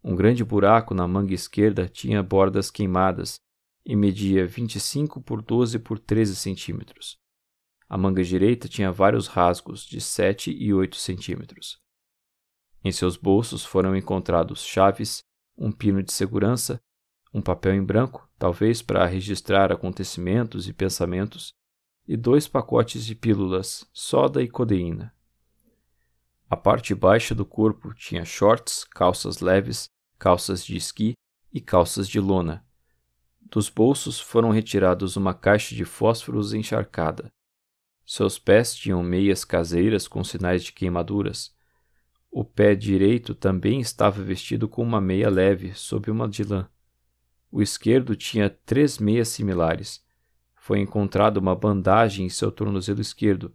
Um grande buraco na manga esquerda tinha bordas queimadas e media 25 por 12 por 13 centímetros. A manga direita tinha vários rasgos de 7 e 8 centímetros. Em seus bolsos foram encontrados chaves, um pino de segurança, um papel em branco, talvez para registrar acontecimentos e pensamentos, e dois pacotes de pílulas, soda e codeína. A parte baixa do corpo tinha shorts, calças leves, calças de esqui e calças de lona. Dos bolsos foram retirados uma caixa de fósforos encharcada. Seus pés tinham meias caseiras com sinais de queimaduras, o pé direito também estava vestido com uma meia leve sob uma de lã. O esquerdo tinha três meias similares. Foi encontrada uma bandagem em seu tornozelo esquerdo,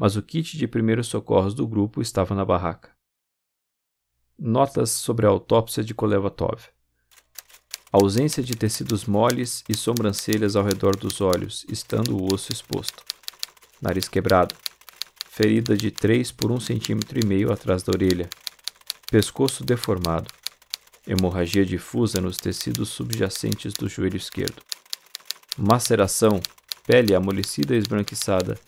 mas o kit de primeiros socorros do grupo estava na barraca. Notas sobre a autópsia de Kolevatov. Ausência de tecidos moles e sobrancelhas ao redor dos olhos, estando o osso exposto. Nariz quebrado ferida de 3 por 1,5 cm atrás da orelha, pescoço deformado, hemorragia difusa nos tecidos subjacentes do joelho esquerdo, maceração, pele amolecida e esbranquiçada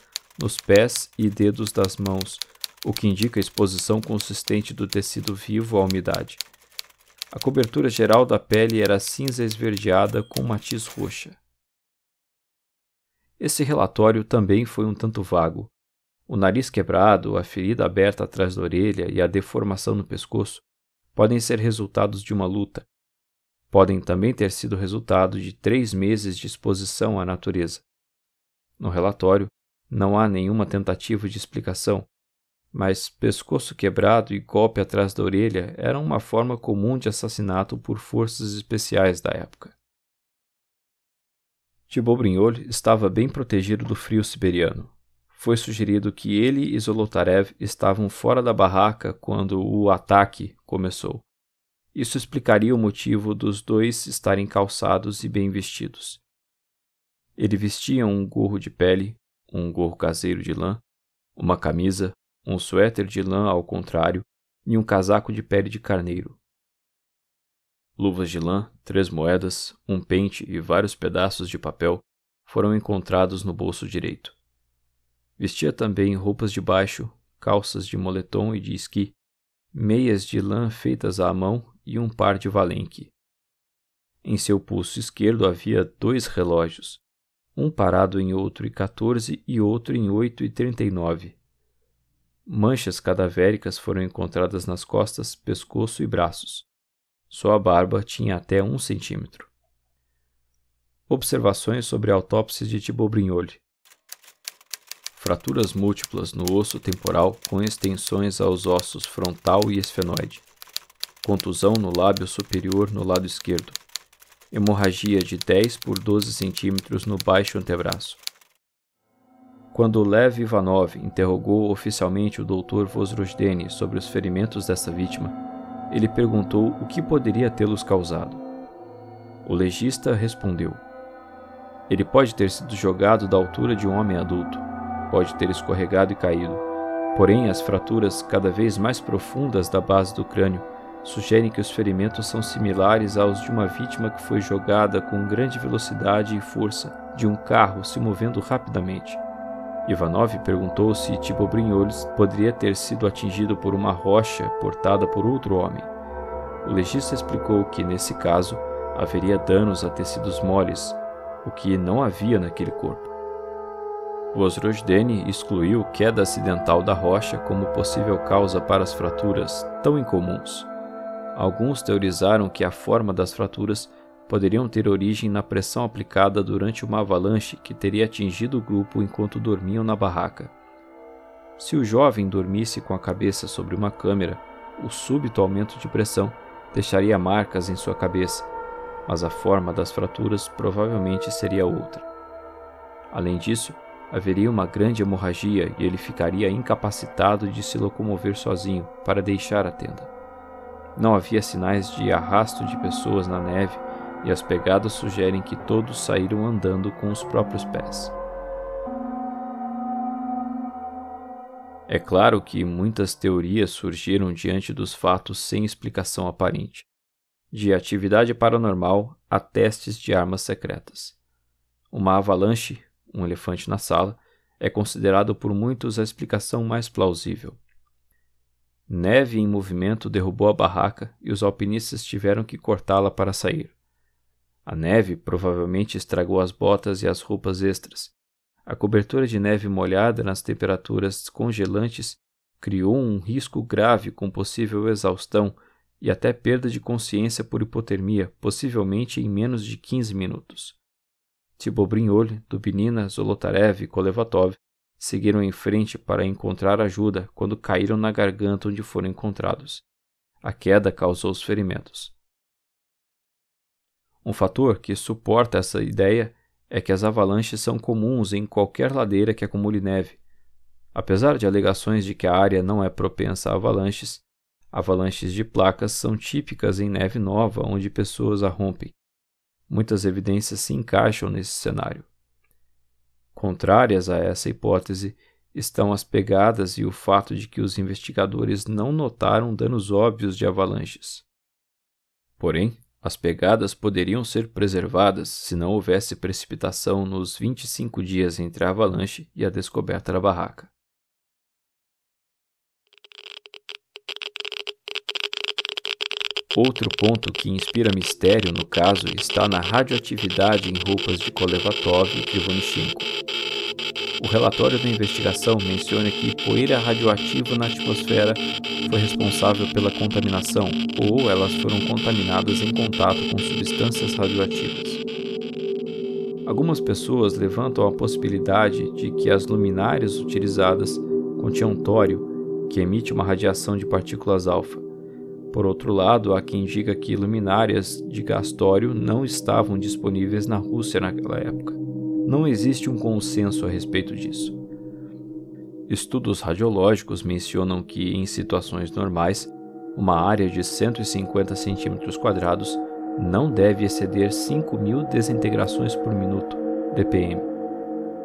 nos pés e dedos das mãos, o que indica a exposição consistente do tecido vivo à umidade. A cobertura geral da pele era cinza esverdeada com matiz roxa. Esse relatório também foi um tanto vago, o nariz quebrado, a ferida aberta atrás da orelha e a deformação no pescoço podem ser resultados de uma luta. Podem também ter sido resultado de três meses de exposição à natureza. No relatório, Não há nenhuma tentativa de explicação, mas pescoço quebrado e golpe atrás da orelha eram uma forma comum de assassinato por forças especiais da época. Tibobrignol estava bem protegido do frio siberiano. Foi sugerido que ele e Zolotarev estavam fora da barraca quando o ataque começou. Isso explicaria o motivo dos dois estarem calçados e bem vestidos. Ele vestia um gorro de pele, um gorro caseiro de lã, uma camisa, um suéter de lã ao contrário e um casaco de pele de carneiro. Luvas de lã, três moedas, um pente e vários pedaços de papel foram encontrados no bolso direito. Vestia também roupas de baixo, calças de moletom e de esqui, meias de lã feitas à mão e um par de valenque. Em seu pulso esquerdo havia dois relógios, um parado em outro e 14 e outro em 8 e 39. Manchas cadavéricas foram encontradas nas costas, pescoço e braços. Sua barba tinha até um centímetro. Observações sobre a autópsia de Thibault Fraturas múltiplas no osso temporal com extensões aos ossos frontal e esfenoide. Contusão no lábio superior no lado esquerdo. Hemorragia de 10 por 12 centímetros no baixo antebraço. Quando Lev Ivanov interrogou oficialmente o Dr. Vozrojdeny sobre os ferimentos dessa vítima, ele perguntou o que poderia tê-los causado. O legista respondeu: Ele pode ter sido jogado da altura de um homem adulto, pode ter escorregado e caído. Porém, as fraturas cada vez mais profundas da base do crânio sugerem que os ferimentos são similares aos de uma vítima que foi jogada com grande velocidade e força de um carro se movendo rapidamente. Ivanov perguntou se Tibobrinholes poderia ter sido atingido por uma rocha portada por outro homem. O legista explicou que, nesse caso, haveria danos a tecidos moles, o que não havia naquele corpo. Vozrojdeny excluiu queda acidental da rocha como possível causa para as fraturas tão incomuns. Alguns teorizaram que a forma das fraturas poderiam ter origem na pressão aplicada durante uma avalanche que teria atingido o grupo enquanto dormiam na barraca. Se o jovem dormisse com a cabeça sobre uma câmera, o súbito aumento de pressão deixaria marcas em sua cabeça, mas a forma das fraturas provavelmente seria outra. Além disso, haveria uma grande hemorragia e ele ficaria incapacitado de se locomover sozinho para deixar a tenda. Não havia sinais de arrasto de pessoas na neve e as pegadas sugerem que todos saíram andando com os próprios pés. É claro que muitas teorias surgiram diante dos fatos sem explicação aparente, de atividade paranormal a testes de armas secretas. Uma avalanche, um elefante na sala, é considerado por muitos a explicação mais plausível. Neve em movimento derrubou a barraca e os alpinistas tiveram que cortá-la para sair. A neve provavelmente estragou as botas e as roupas extras. A cobertura de neve molhada nas temperaturas congelantes criou um risco grave com possível exaustão e até perda de consciência por hipotermia, possivelmente em menos de 15 minutos. Tibobrignol, Dubinina, Zolotarev e Kolevatov seguiram em frente para encontrar ajuda quando caíram na garganta onde foram encontrados. A queda causou os ferimentos. Um fator que suporta essa ideia é que as avalanches são comuns em qualquer ladeira que acumule neve. Apesar de alegações de que a área não é propensa a avalanches, avalanches de placas são típicas em neve nova onde pessoas a rompem. Muitas evidências se encaixam nesse cenário. Contrárias a essa hipótese estão as pegadas e o fato de que os investigadores não notaram danos óbvios de avalanches. Porém, as pegadas poderiam ser preservadas se não houvesse precipitação nos 25 dias entre a avalanche e a descoberta da barraca. Outro ponto que inspira mistério no caso está na radioatividade em roupas de Kolevatov e Krivonichenko. O relatório da investigação menciona que poeira radioativa na atmosfera foi responsável pela contaminação ou elas foram contaminadas em contato com substâncias radioativas. Algumas pessoas levantam a possibilidade de que as luminárias utilizadas continham tório, que emite uma radiação de partículas alfa. Por outro lado, há quem diga que luminárias de gás tório não estavam disponíveis na Rússia naquela época. Não existe um consenso a respeito disso. Estudos radiológicos mencionam que, em situações normais, uma área de 150 cm² não deve exceder 5.000 desintegrações por minuto, dpm.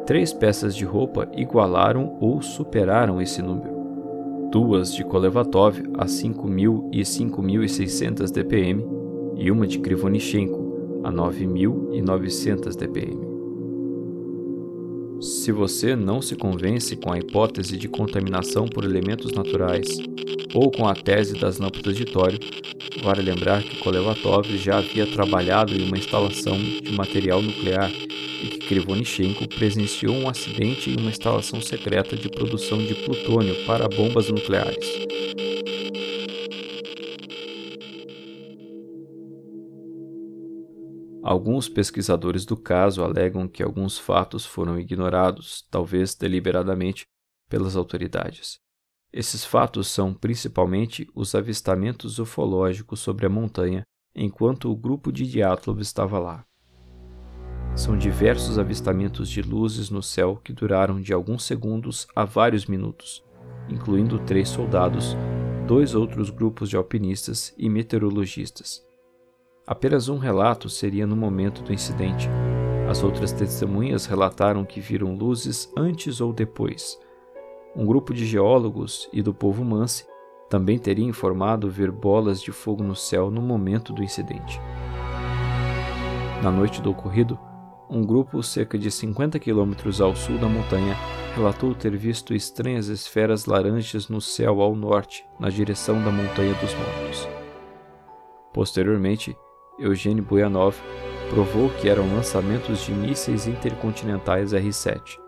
Três peças de roupa igualaram ou superaram esse número. Duas de Kolevatov a 5.000 e 5.600 dpm e uma de Krivonichenko a 9.900 dpm. Se você não se convence com a hipótese de contaminação por elementos naturais ou com a tese das lâmpadas de tório, vale lembrar que Kolevatov já havia trabalhado em uma instalação de material nuclear e que Krivonichenko presenciou um acidente em uma instalação secreta de produção de plutônio para bombas nucleares. Alguns pesquisadores do caso alegam que alguns fatos foram ignorados, talvez deliberadamente, pelas autoridades. Esses fatos são principalmente os avistamentos ufológicos sobre a montanha enquanto o grupo de Dyatlov estava lá. São diversos avistamentos de luzes no céu que duraram de alguns segundos a vários minutos, incluindo três soldados, dois outros grupos de alpinistas e meteorologistas. Apenas um relato seria no momento do incidente. As outras testemunhas relataram que viram luzes antes ou depois. Um grupo de geólogos e do povo Mansi também teria informado ver bolas de fogo no céu no momento do incidente. Na noite do ocorrido, um grupo cerca de 50 quilômetros ao sul da montanha relatou ter visto estranhas esferas laranjas no céu ao norte, na direção da Montanha dos Mortos. Posteriormente, Eugênio Buyanov provou que eram lançamentos de mísseis intercontinentais R-7.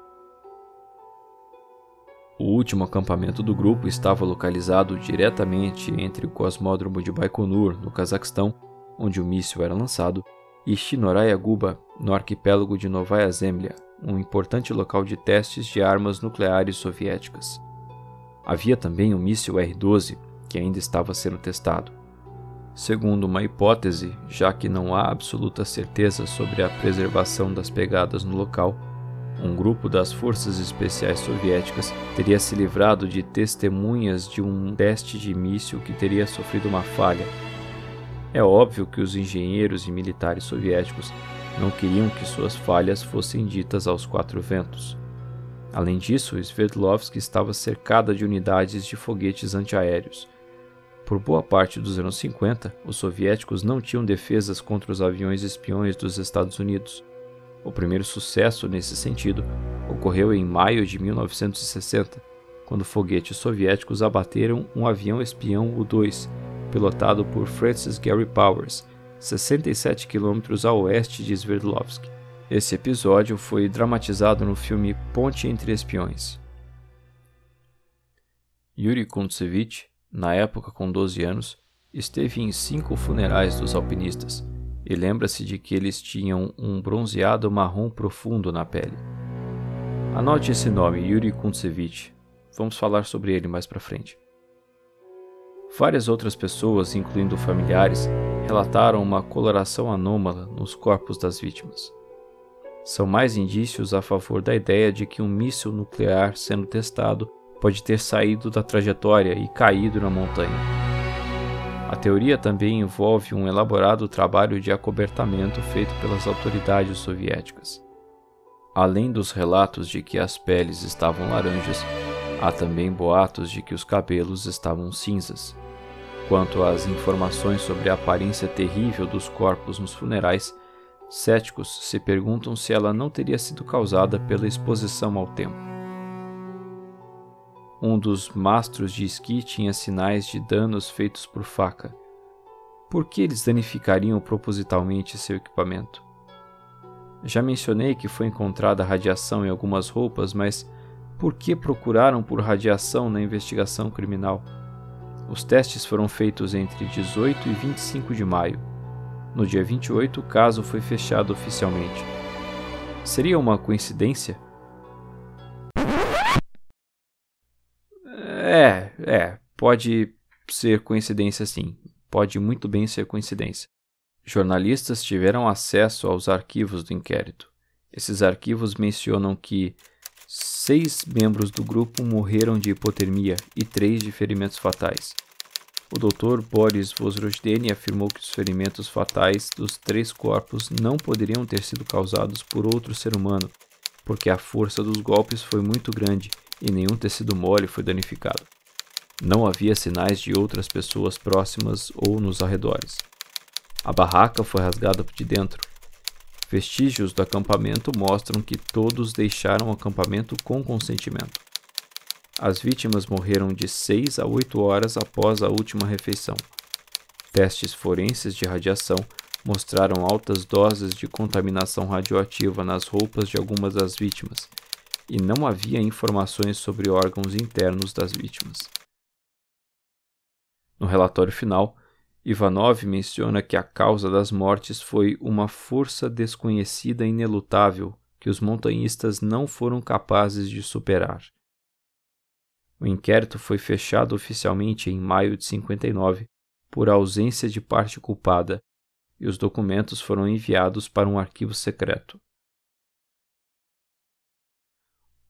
O último acampamento do grupo estava localizado diretamente entre o cosmódromo de Baikonur, no Cazaquistão, onde o míssil era lançado, e Shinoraya Guba, no arquipélago de Novaya Zemlya, um importante local de testes de armas nucleares soviéticas. Havia também o míssil R-12, que ainda estava sendo testado. Segundo uma hipótese, já que não há absoluta certeza sobre a preservação das pegadas no local, um grupo das forças especiais soviéticas teria se livrado de testemunhas de um teste de míssil que teria sofrido uma falha. É óbvio que os engenheiros e militares soviéticos não queriam que suas falhas fossem ditas aos quatro ventos. Além disso, Sverdlovsk estava cercada de unidades de foguetes antiaéreos por boa parte dos anos 50, os soviéticos não tinham defesas contra os aviões espiões dos Estados Unidos. O primeiro sucesso nesse sentido ocorreu em maio de 1960, quando foguetes soviéticos abateram um avião espião U-2, pilotado por Francis Gary Powers, 67 quilômetros a oeste de Sverdlovsk. Esse episódio foi dramatizado no filme Ponte entre Espiões. Yuri Kuntsevich na época com 12 anos, esteve em cinco funerais dos alpinistas e lembra-se de que eles tinham um bronzeado marrom profundo na pele. Anote esse nome, Yuri Kuntsevich. Vamos falar sobre ele mais para frente. Várias outras pessoas, incluindo familiares, relataram uma coloração anômala nos corpos das vítimas. São mais indícios a favor da ideia de que um míssil nuclear sendo testado pode ter saído da trajetória e caído na montanha. A teoria também envolve um elaborado trabalho de acobertamento feito pelas autoridades soviéticas. Além dos relatos de que as peles estavam laranjas, há também boatos de que os cabelos estavam cinzas. Quanto às informações sobre a aparência terrível dos corpos nos funerais, céticos se perguntam se ela não teria sido causada pela exposição ao tempo. Um dos mastros de esqui tinha sinais de danos feitos por faca. Por que eles danificariam propositalmente seu equipamento? Já mencionei que foi encontrada radiação em algumas roupas, mas por que procuraram por radiação na investigação criminal? Os testes foram feitos entre 18 e 25 de maio. No dia 28, o caso foi fechado oficialmente. Seria uma coincidência? É, é, pode ser coincidência sim. Pode muito bem ser coincidência. Jornalistas tiveram acesso aos arquivos do inquérito. Esses arquivos mencionam que seis membros do grupo morreram de hipotermia e três de ferimentos fatais. O Dr. Boris Vozrojdeny afirmou que os ferimentos fatais dos três corpos não poderiam ter sido causados por outro ser humano, porque a força dos golpes foi muito grande e nenhum tecido mole foi danificado. Não havia sinais de outras pessoas próximas ou nos arredores. A barraca foi rasgada de dentro. Vestígios do acampamento mostram que todos deixaram o acampamento com consentimento. As vítimas morreram de 6 a 8 horas após a última refeição. Testes forenses de radiação mostraram altas doses de contaminação radioativa nas roupas de algumas das vítimas, e não havia informações sobre órgãos internos das vítimas. No relatório final, Ivanov menciona que a causa das mortes foi uma força desconhecida e inelutável que os montanhistas não foram capazes de superar. O inquérito foi fechado oficialmente em maio de 59 por ausência de parte culpada e os documentos foram enviados para um arquivo secreto.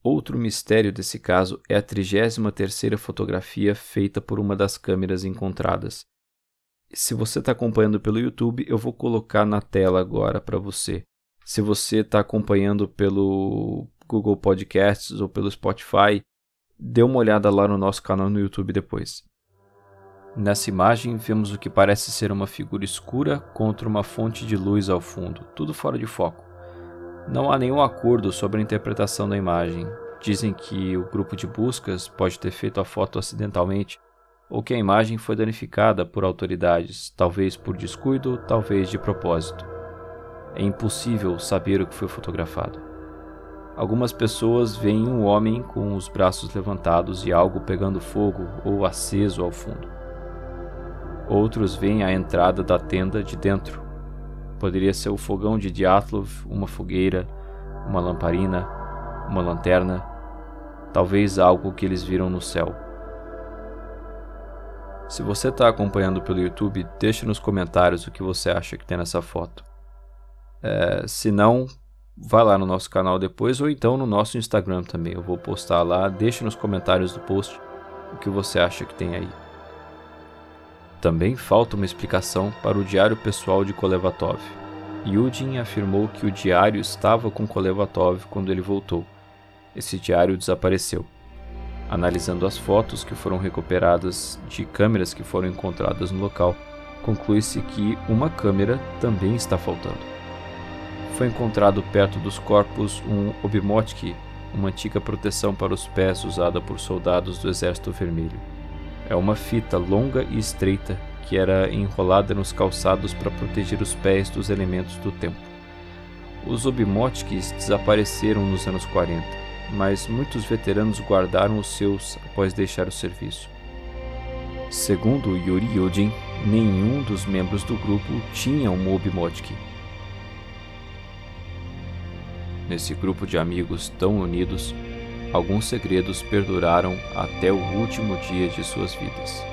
Outro mistério desse caso é a 33ª fotografia feita por uma das câmeras encontradas. Se você está acompanhando pelo YouTube, eu vou colocar na tela agora para você. Se você está acompanhando pelo Google Podcasts ou pelo Spotify, dê uma olhada lá no nosso canal no YouTube depois. Nessa imagem, vemos o que parece ser uma figura escura contra uma fonte de luz ao fundo, tudo fora de foco. Não há nenhum acordo sobre a interpretação da imagem. Dizem que o grupo de buscas pode ter feito a foto acidentalmente, ou que a imagem foi danificada por autoridades, talvez por descuido, talvez de propósito. É impossível saber o que foi fotografado. Algumas pessoas veem um homem com os braços levantados e algo pegando fogo ou aceso ao fundo. Outros veem a entrada da tenda de dentro. Poderia ser o fogão de Diatlov, uma fogueira, uma lamparina, uma lanterna, talvez algo que eles viram no céu. Se você está acompanhando pelo YouTube, deixe nos comentários o que você acha que tem nessa foto. É, se não, Vá lá no nosso canal depois ou então no nosso Instagram também. Eu vou postar lá. Deixe nos comentários do post o que você acha que tem aí. Também falta uma explicação para o diário pessoal de Kolevatov. Yudin afirmou que o diário estava com Kolevatov quando ele voltou. Esse diário desapareceu. Analisando as fotos que foram recuperadas de câmeras que foram encontradas no local, conclui-se que uma câmera também está faltando foi encontrado perto dos corpos um obmotsky, uma antiga proteção para os pés usada por soldados do Exército Vermelho. É uma fita longa e estreita que era enrolada nos calçados para proteger os pés dos elementos do tempo. Os obmotskis desapareceram nos anos 40, mas muitos veteranos guardaram os seus após deixar o serviço. Segundo Yuri Yudin, nenhum dos membros do grupo tinha um obmotsky Nesse grupo de amigos tão unidos, alguns segredos perduraram até o último dia de suas vidas.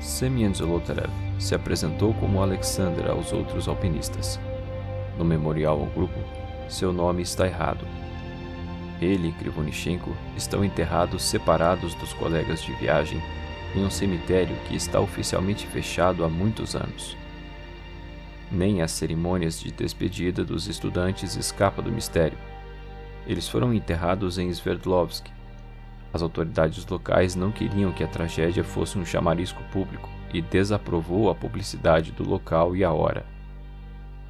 Semyon Zolotarev se apresentou como Alexander aos outros alpinistas. No memorial ao grupo, seu nome está errado. Ele e Krivonichenko estão enterrados separados dos colegas de viagem em um cemitério que está oficialmente fechado há muitos anos nem as cerimônias de despedida dos estudantes escapa do mistério. Eles foram enterrados em Sverdlovsk. As autoridades locais não queriam que a tragédia fosse um chamarisco público e desaprovou a publicidade do local e a hora.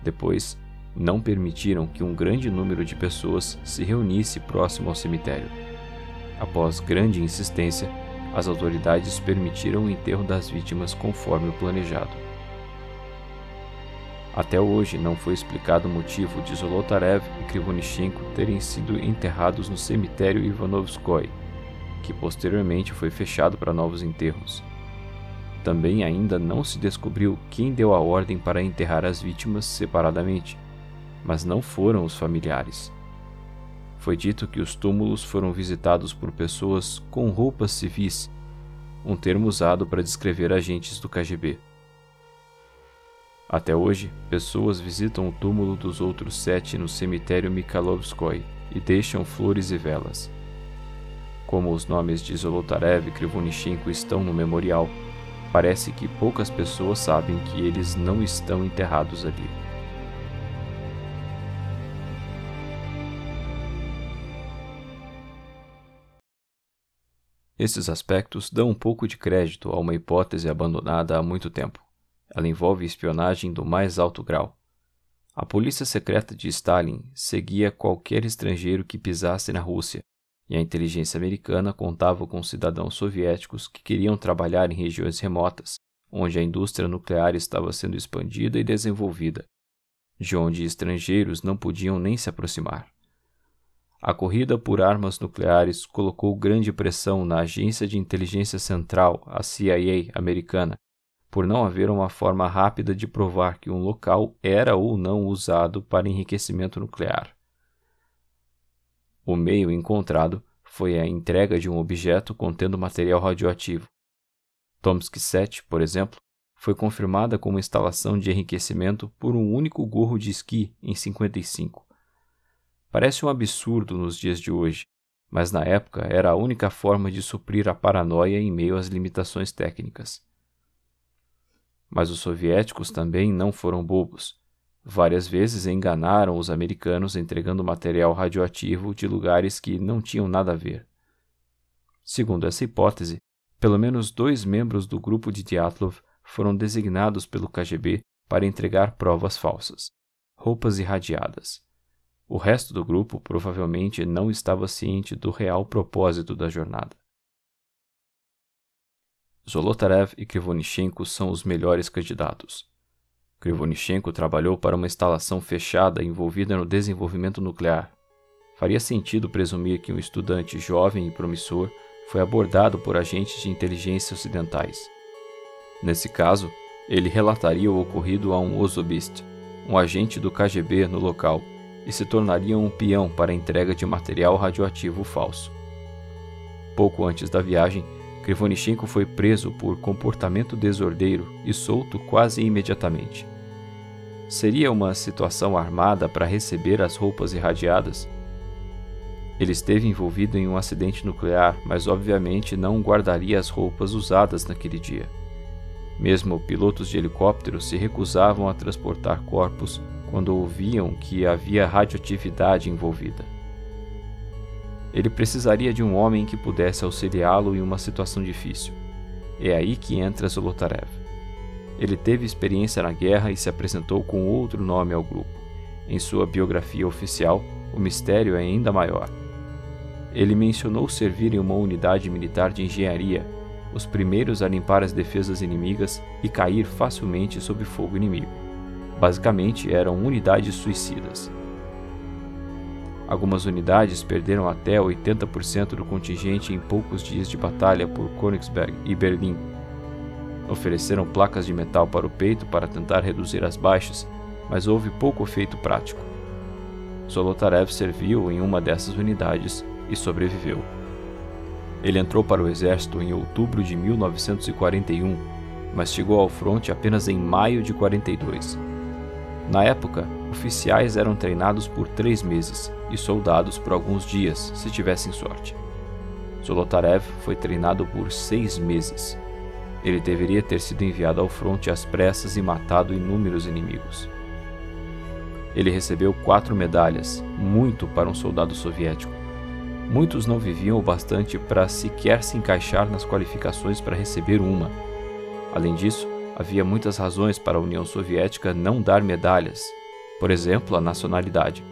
Depois, não permitiram que um grande número de pessoas se reunisse próximo ao cemitério. Após grande insistência, as autoridades permitiram o enterro das vítimas conforme o planejado. Até hoje não foi explicado o motivo de Zolotarev e Krivonichenko terem sido enterrados no cemitério Ivanovskoy, que posteriormente foi fechado para novos enterros. Também ainda não se descobriu quem deu a ordem para enterrar as vítimas separadamente, mas não foram os familiares. Foi dito que os túmulos foram visitados por pessoas com roupas civis, um termo usado para descrever agentes do KGB. Até hoje, pessoas visitam o túmulo dos outros sete no cemitério Mikhailovskoy e deixam flores e velas. Como os nomes de Zolotarev e Krivonichenko estão no memorial, parece que poucas pessoas sabem que eles não estão enterrados ali. Esses aspectos dão um pouco de crédito a uma hipótese abandonada há muito tempo. Ela envolve espionagem do mais alto grau. A polícia secreta de Stalin seguia qualquer estrangeiro que pisasse na Rússia, e a inteligência americana contava com cidadãos soviéticos que queriam trabalhar em regiões remotas, onde a indústria nuclear estava sendo expandida e desenvolvida, de onde estrangeiros não podiam nem se aproximar. A corrida por armas nucleares colocou grande pressão na Agência de Inteligência Central, a CIA americana, por não haver uma forma rápida de provar que um local era ou não usado para enriquecimento nuclear. O meio encontrado foi a entrega de um objeto contendo material radioativo. Tomsk 7, por exemplo, foi confirmada como instalação de enriquecimento por um único gorro de esqui em 55 Parece um absurdo nos dias de hoje, mas na época era a única forma de suprir a paranoia em meio às limitações técnicas. Mas os soviéticos também não foram bobos. Várias vezes enganaram os americanos entregando material radioativo de lugares que não tinham nada a ver. Segundo essa hipótese, pelo menos dois membros do grupo de Dyatlov foram designados pelo KGB para entregar provas falsas, roupas irradiadas. O resto do grupo provavelmente não estava ciente do real propósito da jornada. Zolotarev e Krivonichenko são os melhores candidatos. Krivonichenko trabalhou para uma instalação fechada envolvida no desenvolvimento nuclear. Faria sentido presumir que um estudante jovem e promissor foi abordado por agentes de inteligência ocidentais. Nesse caso, ele relataria o ocorrido a um Osobist, um agente do KGB no local, e se tornaria um peão para a entrega de material radioativo falso. Pouco antes da viagem, Krivonichenko foi preso por comportamento desordeiro e solto quase imediatamente. Seria uma situação armada para receber as roupas irradiadas? Ele esteve envolvido em um acidente nuclear, mas obviamente não guardaria as roupas usadas naquele dia. Mesmo pilotos de helicópteros se recusavam a transportar corpos quando ouviam que havia radioatividade envolvida. Ele precisaria de um homem que pudesse auxiliá-lo em uma situação difícil. É aí que entra Zolotarev. Ele teve experiência na guerra e se apresentou com outro nome ao grupo. Em sua biografia oficial, o mistério é ainda maior. Ele mencionou servir em uma unidade militar de engenharia, os primeiros a limpar as defesas inimigas e cair facilmente sob fogo inimigo. Basicamente, eram unidades suicidas. Algumas unidades perderam até 80% do contingente em poucos dias de batalha por Königsberg e Berlim. Ofereceram placas de metal para o peito para tentar reduzir as baixas, mas houve pouco efeito prático. Zolotarev serviu em uma dessas unidades e sobreviveu. Ele entrou para o exército em outubro de 1941, mas chegou ao fronte apenas em maio de 42. Na época, oficiais eram treinados por três meses e soldados por alguns dias, se tivessem sorte. Zolotarev foi treinado por seis meses. Ele deveria ter sido enviado ao fronte às pressas e matado inúmeros inimigos. Ele recebeu quatro medalhas, muito para um soldado soviético. Muitos não viviam o bastante para sequer se encaixar nas qualificações para receber uma. Além disso, havia muitas razões para a União Soviética não dar medalhas, por exemplo, a nacionalidade.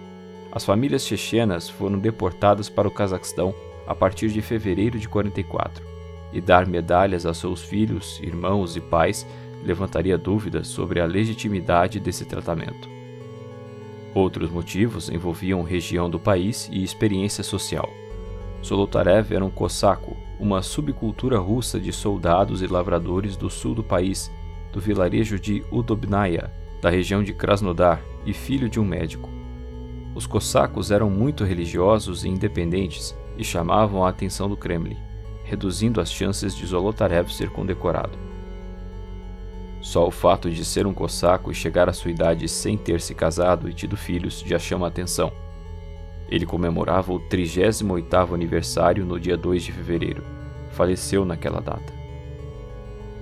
As famílias chechenas foram deportadas para o Cazaquistão a partir de fevereiro de 44, e dar medalhas a seus filhos, irmãos e pais levantaria dúvidas sobre a legitimidade desse tratamento. Outros motivos envolviam região do país e experiência social. Solotarev era um cossaco, uma subcultura russa de soldados e lavradores do sul do país, do vilarejo de Udobnaya, da região de Krasnodar, e filho de um médico. Os cossacos eram muito religiosos e independentes e chamavam a atenção do Kremlin, reduzindo as chances de Zolotarev ser condecorado. Só o fato de ser um cossaco e chegar à sua idade sem ter se casado e tido filhos já chama a atenção. Ele comemorava o 38º aniversário no dia 2 de fevereiro. Faleceu naquela data.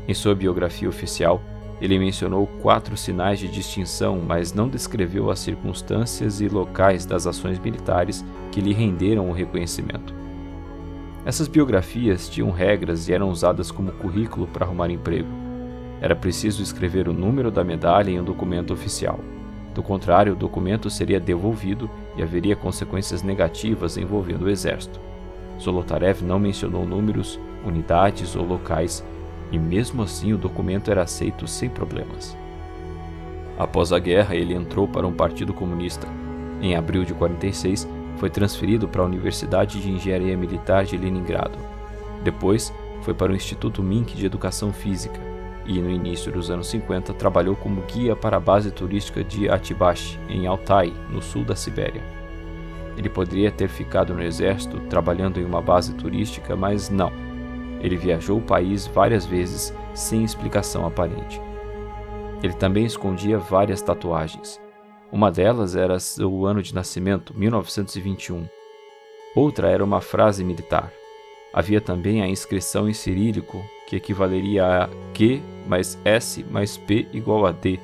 Em sua biografia oficial, ele mencionou quatro sinais de distinção, mas não descreveu as circunstâncias e locais das ações militares que lhe renderam o reconhecimento. Essas biografias tinham regras e eram usadas como currículo para arrumar emprego. Era preciso escrever o número da medalha em um documento oficial. Do contrário, o documento seria devolvido e haveria consequências negativas envolvendo o exército. Zolotarev não mencionou números, unidades ou locais, e mesmo assim o documento era aceito sem problemas. Após a guerra, ele entrou para um partido comunista. Em abril de 46, foi transferido para a Universidade de Engenharia Militar de Leningrado. Depois, foi para o Instituto Mink de Educação Física, e no início dos anos 50 trabalhou como guia para a base turística de Atibashi, em Altai, no sul da Sibéria. Ele poderia ter ficado no exército trabalhando em uma base turística, mas não. Ele viajou o país várias vezes sem explicação aparente. Ele também escondia várias tatuagens. Uma delas era o ano de nascimento, 1921. Outra era uma frase militar. Havia também a inscrição em cirílico, que equivaleria a Q mais S mais P igual a D.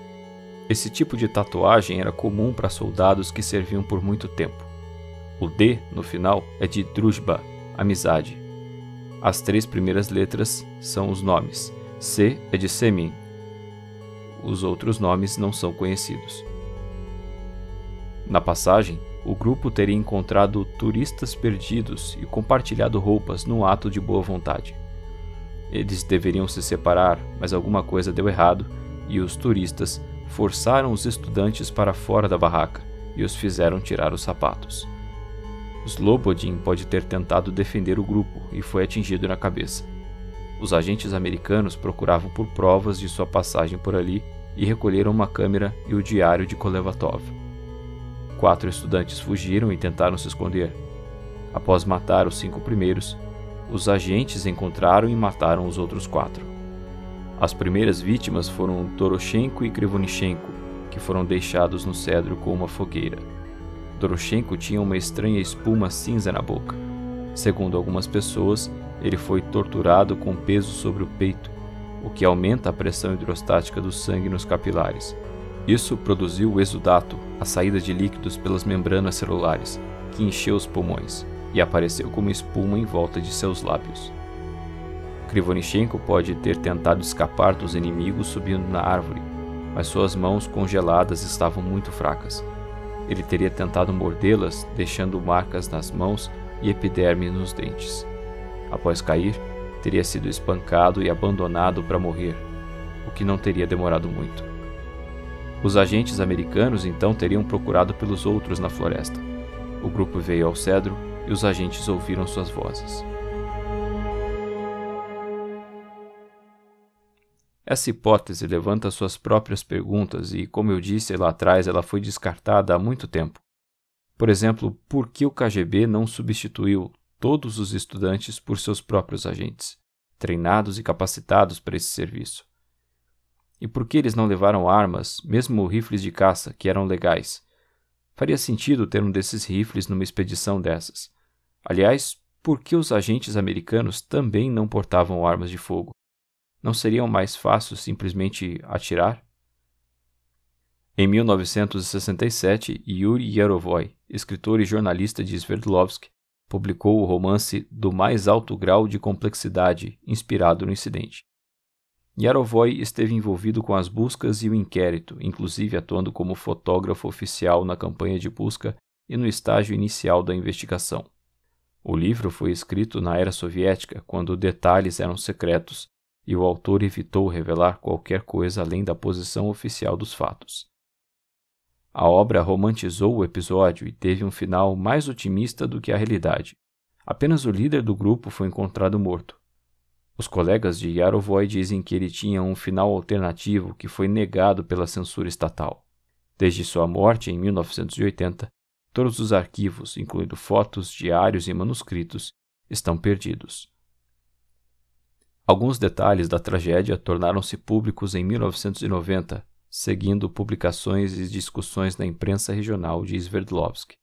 Esse tipo de tatuagem era comum para soldados que serviam por muito tempo. O D, no final, é de Drujba, amizade. As três primeiras letras são os nomes. C é de Semin. Os outros nomes não são conhecidos. Na passagem, o grupo teria encontrado turistas perdidos e compartilhado roupas no ato de boa vontade. Eles deveriam se separar, mas alguma coisa deu errado e os turistas forçaram os estudantes para fora da barraca e os fizeram tirar os sapatos. Slobodin pode ter tentado defender o grupo e foi atingido na cabeça. Os agentes americanos procuravam por provas de sua passagem por ali e recolheram uma câmera e o diário de Kolevatov. Quatro estudantes fugiram e tentaram se esconder. Após matar os cinco primeiros, os agentes encontraram e mataram os outros quatro. As primeiras vítimas foram Doroshenko e Krivonichenko, que foram deixados no cedro com uma fogueira. Doroshenko tinha uma estranha espuma cinza na boca. Segundo algumas pessoas, ele foi torturado com peso sobre o peito, o que aumenta a pressão hidrostática do sangue nos capilares. Isso produziu o exudato, a saída de líquidos pelas membranas celulares, que encheu os pulmões e apareceu como espuma em volta de seus lábios. Krivonichenko pode ter tentado escapar dos inimigos subindo na árvore, mas suas mãos congeladas estavam muito fracas. Ele teria tentado mordê-las, deixando marcas nas mãos e epiderme nos dentes. Após cair, teria sido espancado e abandonado para morrer, o que não teria demorado muito. Os agentes americanos então teriam procurado pelos outros na floresta. O grupo veio ao cedro e os agentes ouviram suas vozes. Essa hipótese levanta suas próprias perguntas e, como eu disse lá atrás, ela foi descartada há muito tempo. Por exemplo, por que o KGB não substituiu todos os estudantes por seus próprios agentes, treinados e capacitados para esse serviço? E por que eles não levaram armas, mesmo rifles de caça, que eram legais? Faria sentido ter um desses rifles numa expedição dessas. Aliás, por que os agentes americanos também não portavam armas de fogo? Não seria mais fácil simplesmente atirar? Em 1967, Yuri Yarovoy, escritor e jornalista de Sverdlovsk, publicou o romance Do Mais Alto Grau de Complexidade, inspirado no incidente. Yarovoy esteve envolvido com as buscas e o inquérito, inclusive atuando como fotógrafo oficial na campanha de busca e no estágio inicial da investigação. O livro foi escrito na era soviética, quando detalhes eram secretos e o autor evitou revelar qualquer coisa além da posição oficial dos fatos. A obra romantizou o episódio e teve um final mais otimista do que a realidade. apenas o líder do grupo foi encontrado morto. Os colegas de Yarovoy dizem que ele tinha um final alternativo que foi negado pela censura estatal. Desde sua morte em 1980, todos os arquivos, incluindo fotos, diários e manuscritos, estão perdidos. Alguns detalhes da tragédia tornaram-se públicos em 1990, seguindo publicações e discussões na imprensa regional de Sverdlovsk.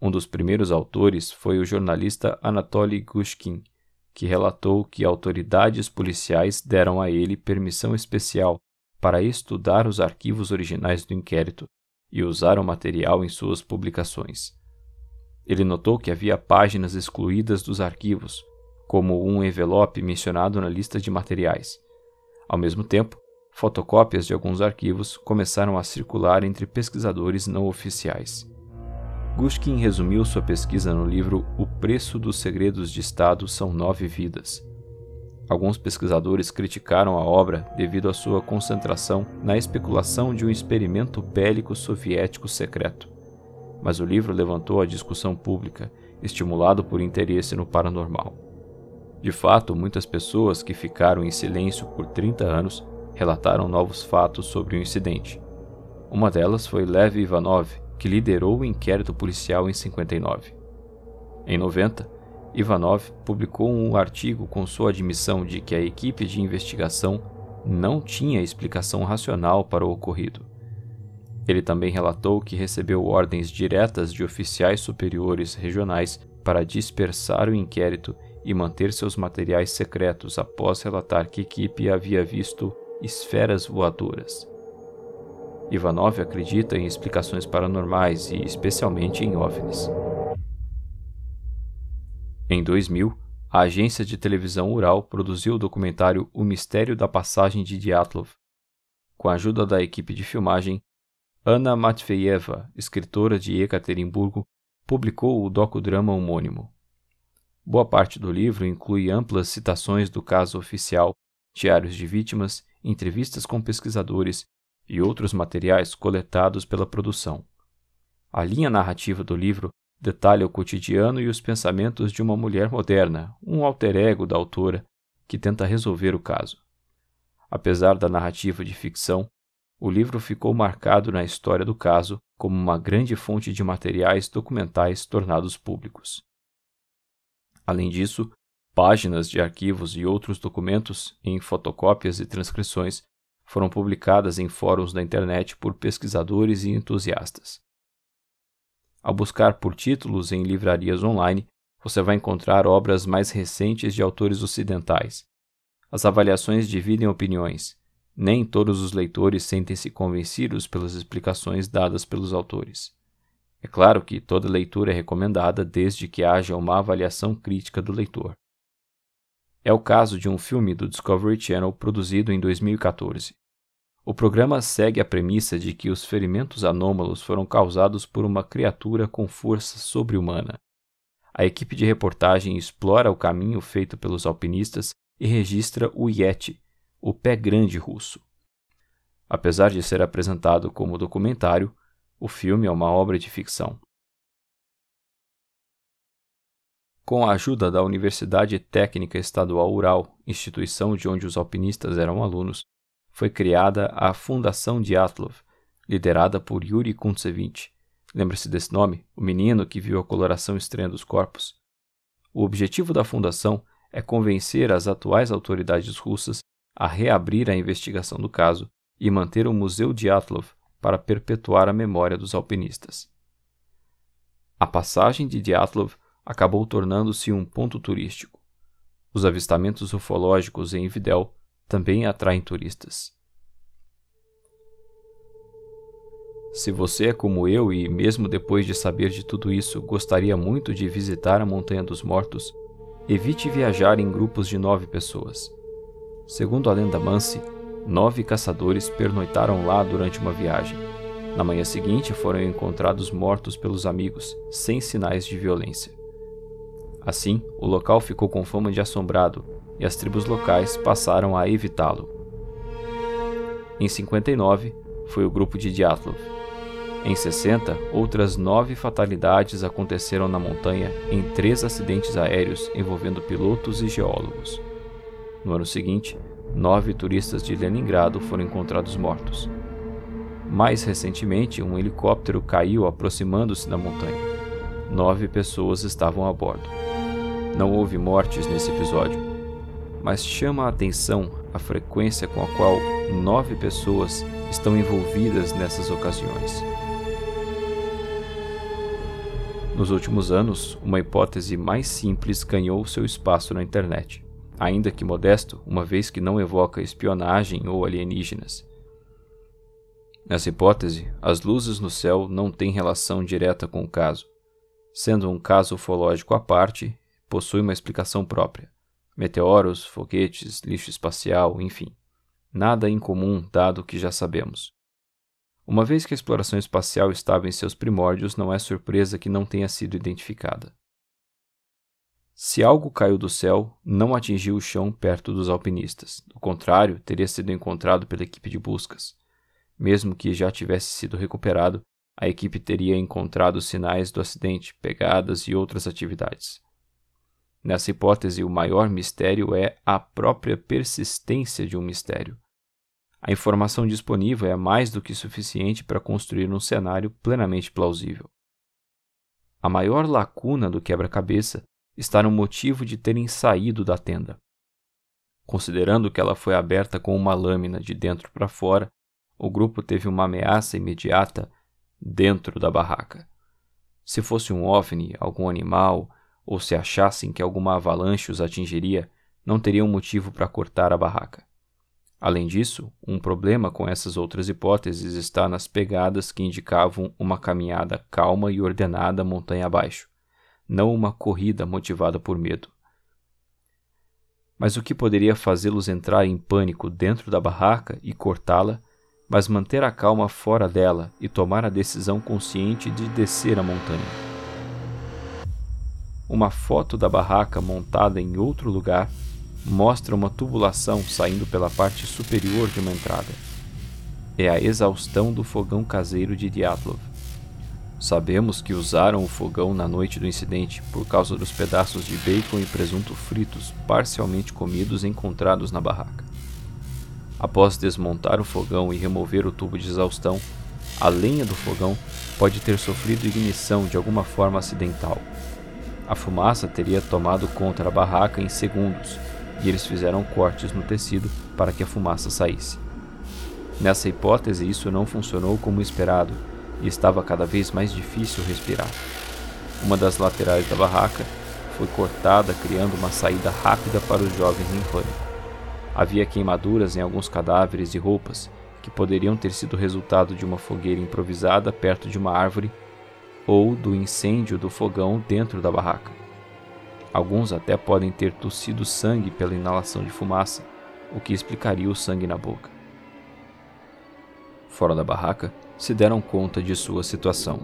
Um dos primeiros autores foi o jornalista Anatoly Gushkin, que relatou que autoridades policiais deram a ele permissão especial para estudar os arquivos originais do inquérito e usar o material em suas publicações. Ele notou que havia páginas excluídas dos arquivos, como um envelope mencionado na lista de materiais. Ao mesmo tempo, fotocópias de alguns arquivos começaram a circular entre pesquisadores não oficiais. Gushkin resumiu sua pesquisa no livro O Preço dos Segredos de Estado São Nove Vidas. Alguns pesquisadores criticaram a obra devido à sua concentração na especulação de um experimento bélico soviético secreto. Mas o livro levantou a discussão pública, estimulado por interesse no paranormal. De fato, muitas pessoas que ficaram em silêncio por 30 anos relataram novos fatos sobre o incidente. Uma delas foi Lev Ivanov, que liderou o inquérito policial em 59. Em 90, Ivanov publicou um artigo com sua admissão de que a equipe de investigação não tinha explicação racional para o ocorrido. Ele também relatou que recebeu ordens diretas de oficiais superiores regionais para dispersar o inquérito e manter seus materiais secretos após relatar que equipe havia visto esferas voadoras. Ivanov acredita em explicações paranormais e especialmente em OVNIs. Em 2000, a agência de televisão Ural produziu o documentário O Mistério da Passagem de Dyatlov. Com a ajuda da equipe de filmagem, Anna Matveyeva, escritora de Ekaterimburgo, publicou o docudrama homônimo. Boa parte do livro inclui amplas citações do caso oficial, diários de vítimas, entrevistas com pesquisadores e outros materiais coletados pela produção. A linha narrativa do livro detalha o cotidiano e os pensamentos de uma mulher moderna, um alter ego da autora, que tenta resolver o caso. Apesar da narrativa de ficção, o livro ficou marcado na história do caso como uma grande fonte de materiais documentais tornados públicos. Além disso, páginas de arquivos e outros documentos, em fotocópias e transcrições, foram publicadas em fóruns da internet por pesquisadores e entusiastas. Ao buscar por títulos em livrarias online, você vai encontrar obras mais recentes de autores ocidentais. As avaliações dividem opiniões. Nem todos os leitores sentem-se convencidos pelas explicações dadas pelos autores. É claro que toda leitura é recomendada desde que haja uma avaliação crítica do leitor. É o caso de um filme do Discovery Channel produzido em 2014. O programa segue a premissa de que os ferimentos anômalos foram causados por uma criatura com força sobre-humana. A equipe de reportagem explora o caminho feito pelos alpinistas e registra o Yeti, o pé grande russo. Apesar de ser apresentado como documentário, o filme é uma obra de ficção. Com a ajuda da Universidade Técnica Estadual Ural, instituição de onde os alpinistas eram alunos, foi criada a Fundação Dyatlov, liderada por Yuri Kuntsevich. Lembra-se desse nome? O menino que viu a coloração estranha dos corpos. O objetivo da fundação é convencer as atuais autoridades russas a reabrir a investigação do caso e manter o Museu Dyatlov para perpetuar a memória dos alpinistas. A passagem de Dyatlov acabou tornando-se um ponto turístico. Os avistamentos ufológicos em Videl também atraem turistas. Se você é como eu e, mesmo depois de saber de tudo isso, gostaria muito de visitar a Montanha dos Mortos, evite viajar em grupos de nove pessoas. Segundo a lenda Mansi, nove caçadores pernoitaram lá durante uma viagem. Na manhã seguinte foram encontrados mortos pelos amigos, sem sinais de violência. Assim, o local ficou com fama de assombrado e as tribos locais passaram a evitá-lo. Em 59, foi o grupo de Dyatlov. Em 60, outras nove fatalidades aconteceram na montanha em três acidentes aéreos envolvendo pilotos e geólogos. No ano seguinte, nove turistas de Leningrado foram encontrados mortos. Mais recentemente, um helicóptero caiu aproximando-se da montanha. Nove pessoas estavam a bordo. Não houve mortes nesse episódio, mas chama a atenção a frequência com a qual nove pessoas estão envolvidas nessas ocasiões. Nos últimos anos, uma hipótese mais simples ganhou seu espaço na internet, ainda que modesto, uma vez que não evoca espionagem ou alienígenas. Nessa hipótese, as luzes no céu não têm relação direta com o caso. Sendo um caso ufológico à parte, possui uma explicação própria. Meteoros, foguetes, lixo espacial, enfim. Nada incomum dado o que já sabemos. Uma vez que a exploração espacial estava em seus primórdios, não é surpresa que não tenha sido identificada. Se algo caiu do céu, não atingiu o chão perto dos alpinistas. Do contrário, teria sido encontrado pela equipe de buscas. Mesmo que já tivesse sido recuperado, a equipe teria encontrado sinais do acidente, pegadas e outras atividades. Nessa hipótese, o maior mistério é a própria persistência de um mistério. A informação disponível é mais do que suficiente para construir um cenário plenamente plausível. A maior lacuna do quebra-cabeça está no motivo de terem saído da tenda. Considerando que ela foi aberta com uma lâmina de dentro para fora, o grupo teve uma ameaça imediata dentro da barraca. Se fosse um OVNI, algum animal, ou se achassem que alguma avalanche os atingiria, não teriam motivo para cortar a barraca. Além disso, um problema com essas outras hipóteses está nas pegadas que indicavam uma caminhada calma e ordenada montanha abaixo, não uma corrida motivada por medo. Mas o que poderia fazê-los entrar em pânico dentro da barraca e cortá-la, mas manter a calma fora dela e tomar a decisão consciente de descer a montanha? Uma foto da barraca montada em outro lugar mostra uma tubulação saindo pela parte superior de uma entrada. É a exaustão do fogão caseiro de Dyatlov. Sabemos que usaram o fogão na noite do incidente por causa dos pedaços de bacon e presunto fritos parcialmente comidos encontrados na barraca. Após desmontar o fogão e remover o tubo de exaustão, a lenha do fogão pode ter sofrido ignição de alguma forma acidental. A fumaça teria tomado conta da barraca em segundos e eles fizeram cortes no tecido para que a fumaça saísse. Nessa hipótese, isso não funcionou como esperado e estava cada vez mais difícil respirar. Uma das laterais da barraca foi cortada, criando uma saída rápida para os jovens em pânico. Havia queimaduras em alguns cadáveres e roupas que poderiam ter sido resultado de uma fogueira improvisada perto de uma árvore ou do incêndio do fogão dentro da barraca. Alguns até podem ter tossido sangue pela inalação de fumaça, o que explicaria o sangue na boca. Fora da barraca, se deram conta de sua situação.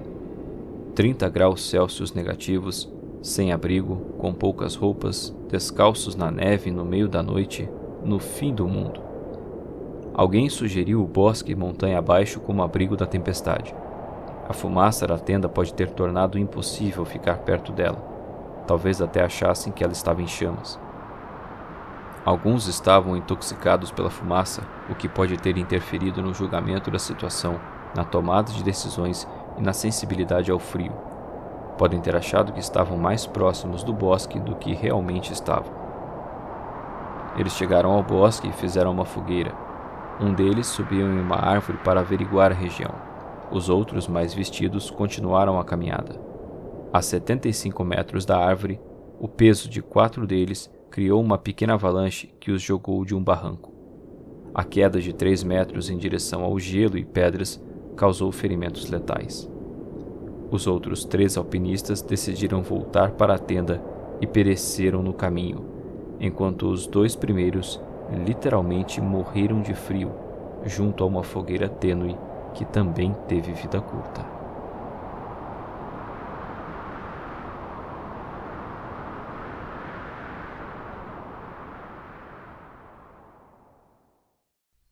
30 graus Celsius negativos, sem abrigo, com poucas roupas, descalços na neve no meio da noite, no fim do mundo. Alguém sugeriu o bosque montanha abaixo como abrigo da tempestade. A fumaça da tenda pode ter tornado impossível ficar perto dela Talvez até achassem que ela estava em chamas. Alguns estavam intoxicados pela fumaça, o que pode ter interferido no julgamento da situação, na tomada de decisões e na sensibilidade ao frio. Podem ter achado que estavam mais próximos do bosque do que realmente estavam. Eles chegaram ao bosque e fizeram uma fogueira. Um deles subiu em uma árvore para averiguar a região. Os outros, mais vestidos, continuaram a caminhada. A 75 metros da árvore, o peso de quatro deles criou uma pequena avalanche que os jogou de um barranco. A queda de 3 metros em direção ao gelo e pedras causou ferimentos letais. Os outros três alpinistas decidiram voltar para a tenda e pereceram no caminho, enquanto os dois primeiros literalmente morreram de frio junto a uma fogueira tênue que também teve vida curta.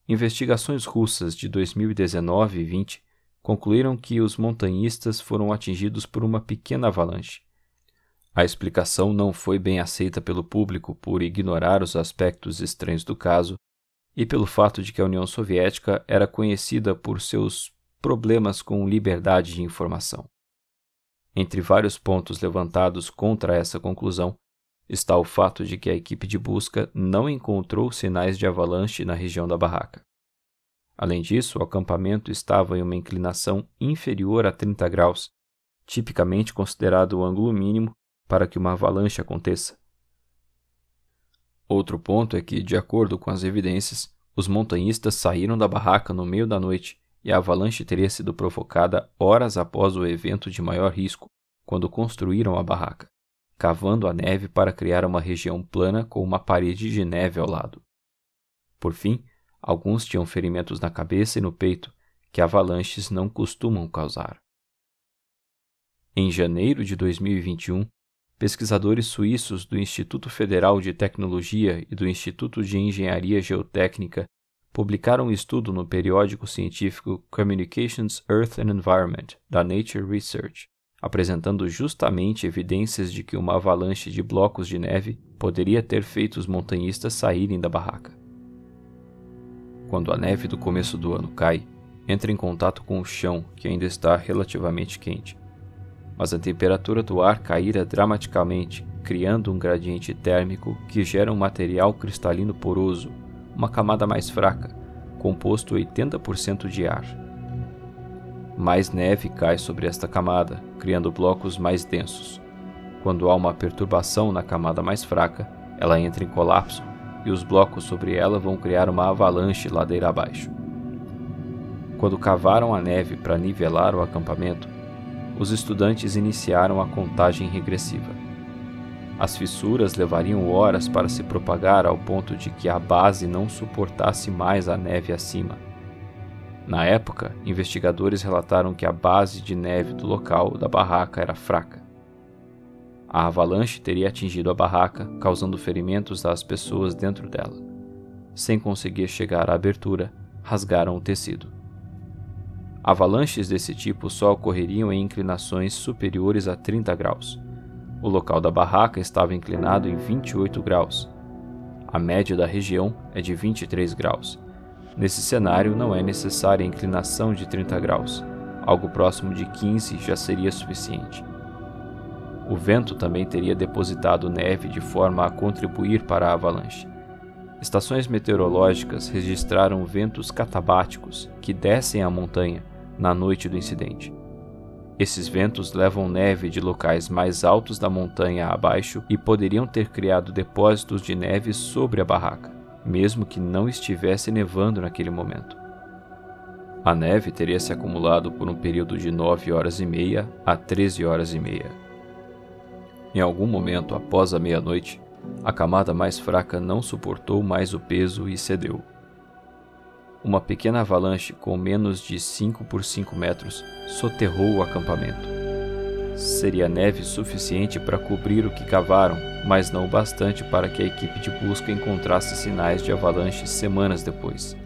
Investigações russas de 2019 e 20 concluíram que os montanhistas foram atingidos por uma pequena avalanche. A explicação não foi bem aceita pelo público por ignorar os aspectos estranhos do caso e pelo fato de que a União Soviética era conhecida por seus problemas com liberdade de informação. Entre vários pontos levantados contra essa conclusão, está o fato de que a equipe de busca não encontrou sinais de avalanche na região da barraca. Além disso, o acampamento estava em uma inclinação inferior a 30 graus, tipicamente considerado o ângulo mínimo para que uma avalanche aconteça. Outro ponto é que, de acordo com as evidências, os montanhistas saíram da barraca no meio da noite e a avalanche teria sido provocada horas após o evento de maior risco, quando construíram a barraca, cavando a neve para criar uma região plana com uma parede de neve ao lado. Por fim, alguns tinham ferimentos na cabeça e no peito, que avalanches não costumam causar. Em janeiro de 2021, pesquisadores suíços do Instituto Federal de Tecnologia e do Instituto de Engenharia Geotécnica publicaram um estudo no periódico científico Communications Earth and Environment, da Nature Research, apresentando justamente evidências de que uma avalanche de blocos de neve poderia ter feito os montanhistas saírem da barraca. Quando a neve do começo do ano cai, entra em contato com o chão, que ainda está relativamente quente. Mas a temperatura do ar caíra dramaticamente, criando um gradiente térmico que gera um material cristalino poroso, uma camada mais fraca, composto 80% de ar. Mais neve cai sobre esta camada, criando blocos mais densos. Quando há uma perturbação na camada mais fraca, ela entra em colapso e os blocos sobre ela vão criar uma avalanche ladeira abaixo. Quando cavaram a neve para nivelar o acampamento, os estudantes iniciaram a contagem regressiva. As fissuras levariam horas para se propagar ao ponto de que a base não suportasse mais a neve acima. Na época, investigadores relataram que a base de neve do local da barraca era fraca. A avalanche teria atingido a barraca, causando ferimentos às pessoas dentro dela. Sem conseguir chegar à abertura, rasgaram o tecido. Avalanches desse tipo só ocorreriam em inclinações superiores a 30 graus o local da barraca estava inclinado em 28 graus. A média da região é de 23 graus. Nesse cenário, não é necessária a inclinação de 30 graus. Algo próximo de 15 já seria suficiente. O vento também teria depositado neve de forma a contribuir para a avalanche. Estações meteorológicas registraram ventos catabáticos que descem a montanha na noite do incidente. Esses ventos levam neve de locais mais altos da montanha abaixo e poderiam ter criado depósitos de neve sobre a barraca, mesmo que não estivesse nevando naquele momento. A neve teria se acumulado por um período de 9 horas e meia a 13 horas e meia. Em algum momento após a meia-noite, a camada mais fraca não suportou mais o peso e cedeu. Uma pequena avalanche com menos de 5 por 5 metros soterrou o acampamento. Seria neve suficiente para cobrir o que cavaram, mas não o bastante para que a equipe de busca encontrasse sinais de avalanche semanas depois.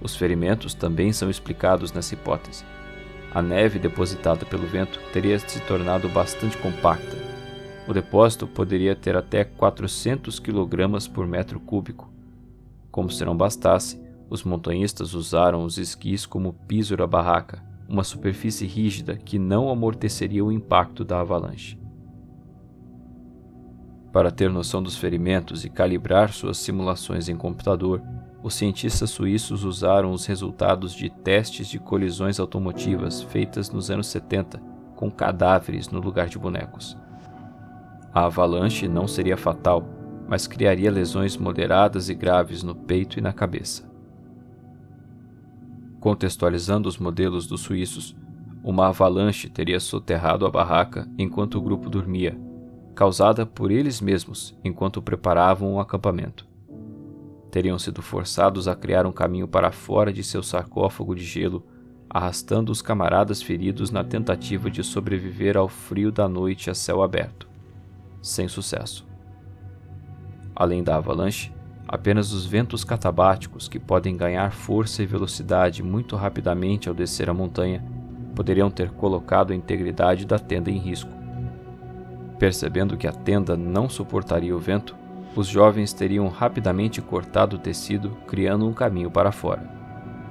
Os ferimentos também são explicados nessa hipótese. A neve depositada pelo vento teria se tornado bastante compacta. O depósito poderia ter até 400 kg por metro cúbico, como se não bastasse, os montanhistas usaram os esquis como piso da barraca, uma superfície rígida que não amorteceria o impacto da avalanche. Para ter noção dos ferimentos e calibrar suas simulações em computador, os cientistas suíços usaram os resultados de testes de colisões automotivas feitas nos anos 70 com cadáveres no lugar de bonecos. A avalanche não seria fatal, mas criaria lesões moderadas e graves no peito e na cabeça. Contextualizando os modelos dos suíços, uma avalanche teria soterrado a barraca enquanto o grupo dormia, causada por eles mesmos enquanto preparavam o acampamento. Teriam sido forçados a criar um caminho para fora de seu sarcófago de gelo, arrastando os camaradas feridos na tentativa de sobreviver ao frio da noite a céu aberto. Sem sucesso. Além da avalanche, Apenas os ventos catabáticos, que podem ganhar força e velocidade muito rapidamente ao descer a montanha, poderiam ter colocado a integridade da tenda em risco. Percebendo que a tenda não suportaria o vento, os jovens teriam rapidamente cortado o tecido, criando um caminho para fora.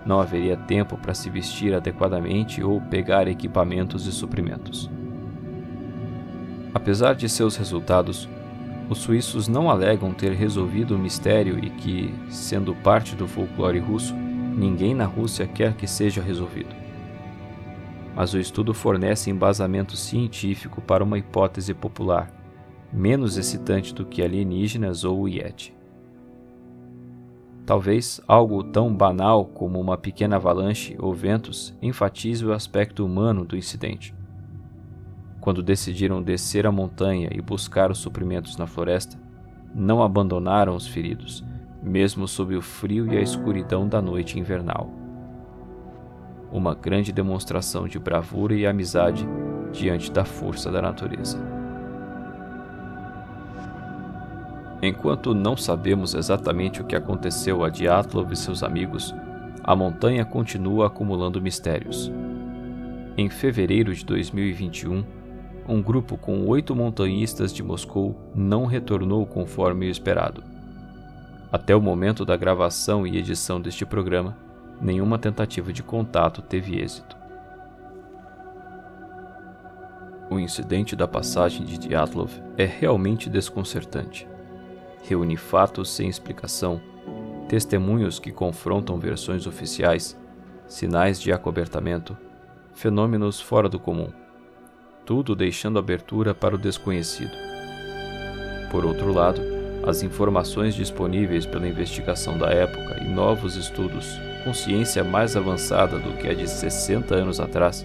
Não haveria tempo para se vestir adequadamente ou pegar equipamentos e suprimentos. Apesar de seus resultados, os suíços não alegam ter resolvido o mistério e que, sendo parte do folclore russo, ninguém na Rússia quer que seja resolvido. Mas o estudo fornece embasamento científico para uma hipótese popular, menos excitante do que alienígenas ou o Yeti. Talvez algo tão banal como uma pequena avalanche ou ventos enfatize o aspecto humano do incidente. Quando decidiram descer a montanha e buscar os suprimentos na floresta, não abandonaram os feridos, mesmo sob o frio e a escuridão da noite invernal. Uma grande demonstração de bravura e amizade diante da força da natureza. Enquanto não sabemos exatamente o que aconteceu a Dyatlov e seus amigos, a montanha continua acumulando mistérios. Em fevereiro de 2021, um grupo com oito montanhistas de Moscou não retornou conforme o esperado. Até o momento da gravação e edição deste programa, nenhuma tentativa de contato teve êxito. O incidente da passagem de Dyatlov é realmente desconcertante. Reúne fatos sem explicação, testemunhos que confrontam versões oficiais, sinais de acobertamento, fenômenos fora do comum tudo deixando abertura para o desconhecido. Por outro lado, as informações disponíveis pela investigação da época e novos estudos, com ciência mais avançada do que a de 60 anos atrás,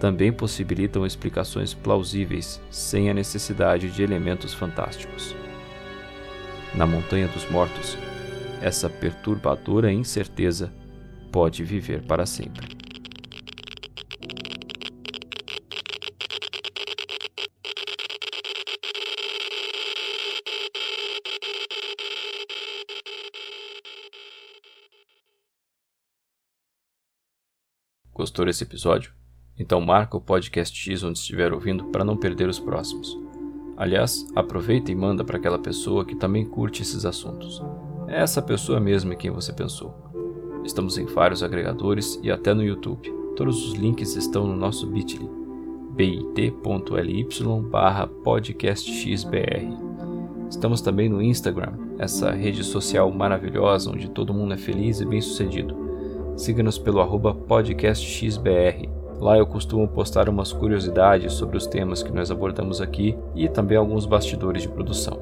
também possibilitam explicações plausíveis sem a necessidade de elementos fantásticos. Na Montanha dos Mortos, essa perturbadora incerteza pode viver para sempre. Gostou desse episódio? Então marca o podcast X onde estiver ouvindo para não perder os próximos. Aliás, aproveita e manda para aquela pessoa que também curte esses assuntos. É essa pessoa mesmo em quem você pensou. Estamos em vários agregadores e até no YouTube. Todos os links estão no nosso bit.ly bit.ly barra podcastxbr. Estamos também no Instagram, essa rede social maravilhosa onde todo mundo é feliz e bem sucedido siga-nos pelo arroba podcastxbr. Lá eu costumo postar umas curiosidades sobre os temas que nós abordamos aqui e também alguns bastidores de produção.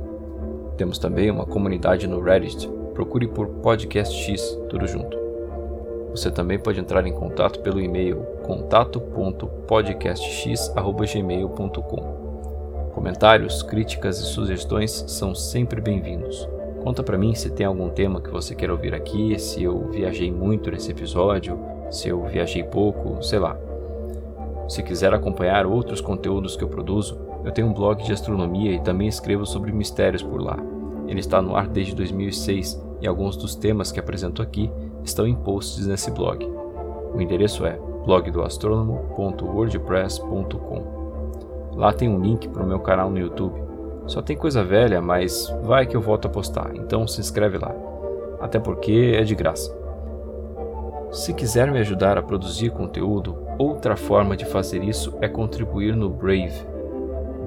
Temos também uma comunidade no Reddit, procure por podcastx, tudo junto. Você também pode entrar em contato pelo e-mail contato.podcastx.gmail.com. Comentários, críticas e sugestões são sempre bem-vindos. Conta para mim se tem algum tema que você quer ouvir aqui, se eu viajei muito nesse episódio, se eu viajei pouco, sei lá. Se quiser acompanhar outros conteúdos que eu produzo, eu tenho um blog de astronomia e também escrevo sobre mistérios por lá. Ele está no ar desde 2006 e alguns dos temas que apresento aqui estão em posts nesse blog. O endereço é blogdoastronomo.wordpress.com. Lá tem um link para o meu canal no YouTube só tem coisa velha, mas vai que eu volto a postar, então se inscreve lá. Até porque é de graça. Se quiser me ajudar a produzir conteúdo, outra forma de fazer isso é contribuir no Brave.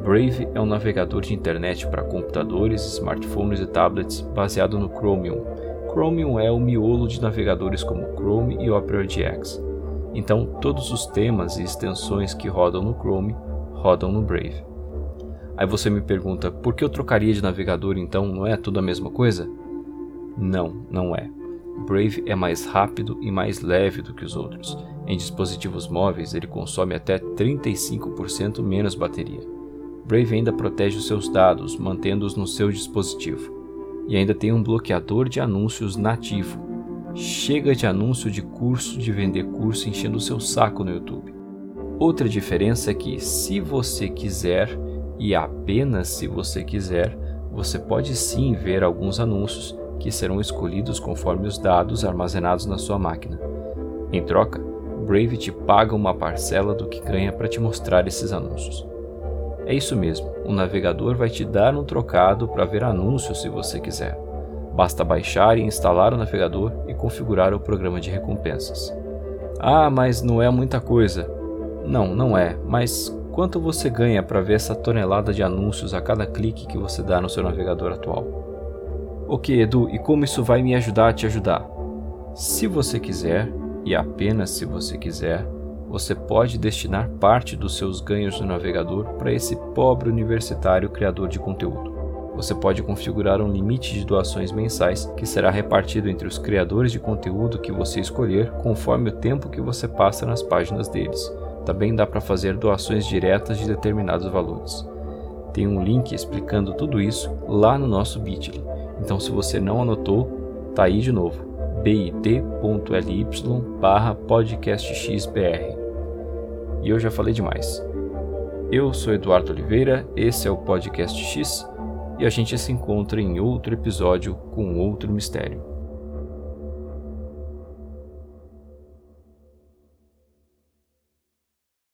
Brave é um navegador de internet para computadores, smartphones e tablets baseado no Chromium. Chromium é o miolo de navegadores como Chrome e Opera GX. Então, todos os temas e extensões que rodam no Chrome rodam no Brave. Aí você me pergunta, por que eu trocaria de navegador então? Não é tudo a mesma coisa? Não, não é. Brave é mais rápido e mais leve do que os outros. Em dispositivos móveis, ele consome até 35% menos bateria. Brave ainda protege os seus dados, mantendo-os no seu dispositivo. E ainda tem um bloqueador de anúncios nativo. Chega de anúncio de curso de vender curso enchendo o seu saco no YouTube. Outra diferença é que, se você quiser, e apenas se você quiser, você pode sim ver alguns anúncios que serão escolhidos conforme os dados armazenados na sua máquina. Em troca, Brave te paga uma parcela do que ganha para te mostrar esses anúncios. É isso mesmo, o navegador vai te dar um trocado para ver anúncios se você quiser. Basta baixar e instalar o navegador e configurar o programa de recompensas. Ah, mas não é muita coisa. Não, não é, mas quanto você ganha para ver essa tonelada de anúncios a cada clique que você dá no seu navegador atual? Ok, Edu, e como isso vai me ajudar a te ajudar? Se você quiser, e apenas se você quiser, você pode destinar parte dos seus ganhos no navegador para esse pobre universitário criador de conteúdo. Você pode configurar um limite de doações mensais que será repartido entre os criadores de conteúdo que você escolher conforme o tempo que você passa nas páginas deles. Também dá para fazer doações diretas de determinados valores. Tem um link explicando tudo isso lá no nosso Bitly. Então se você não anotou, tá aí de novo bit.ly barra podcastxbr. E eu já falei demais. Eu sou Eduardo Oliveira, esse é o Podcast X e a gente se encontra em outro episódio com outro mistério.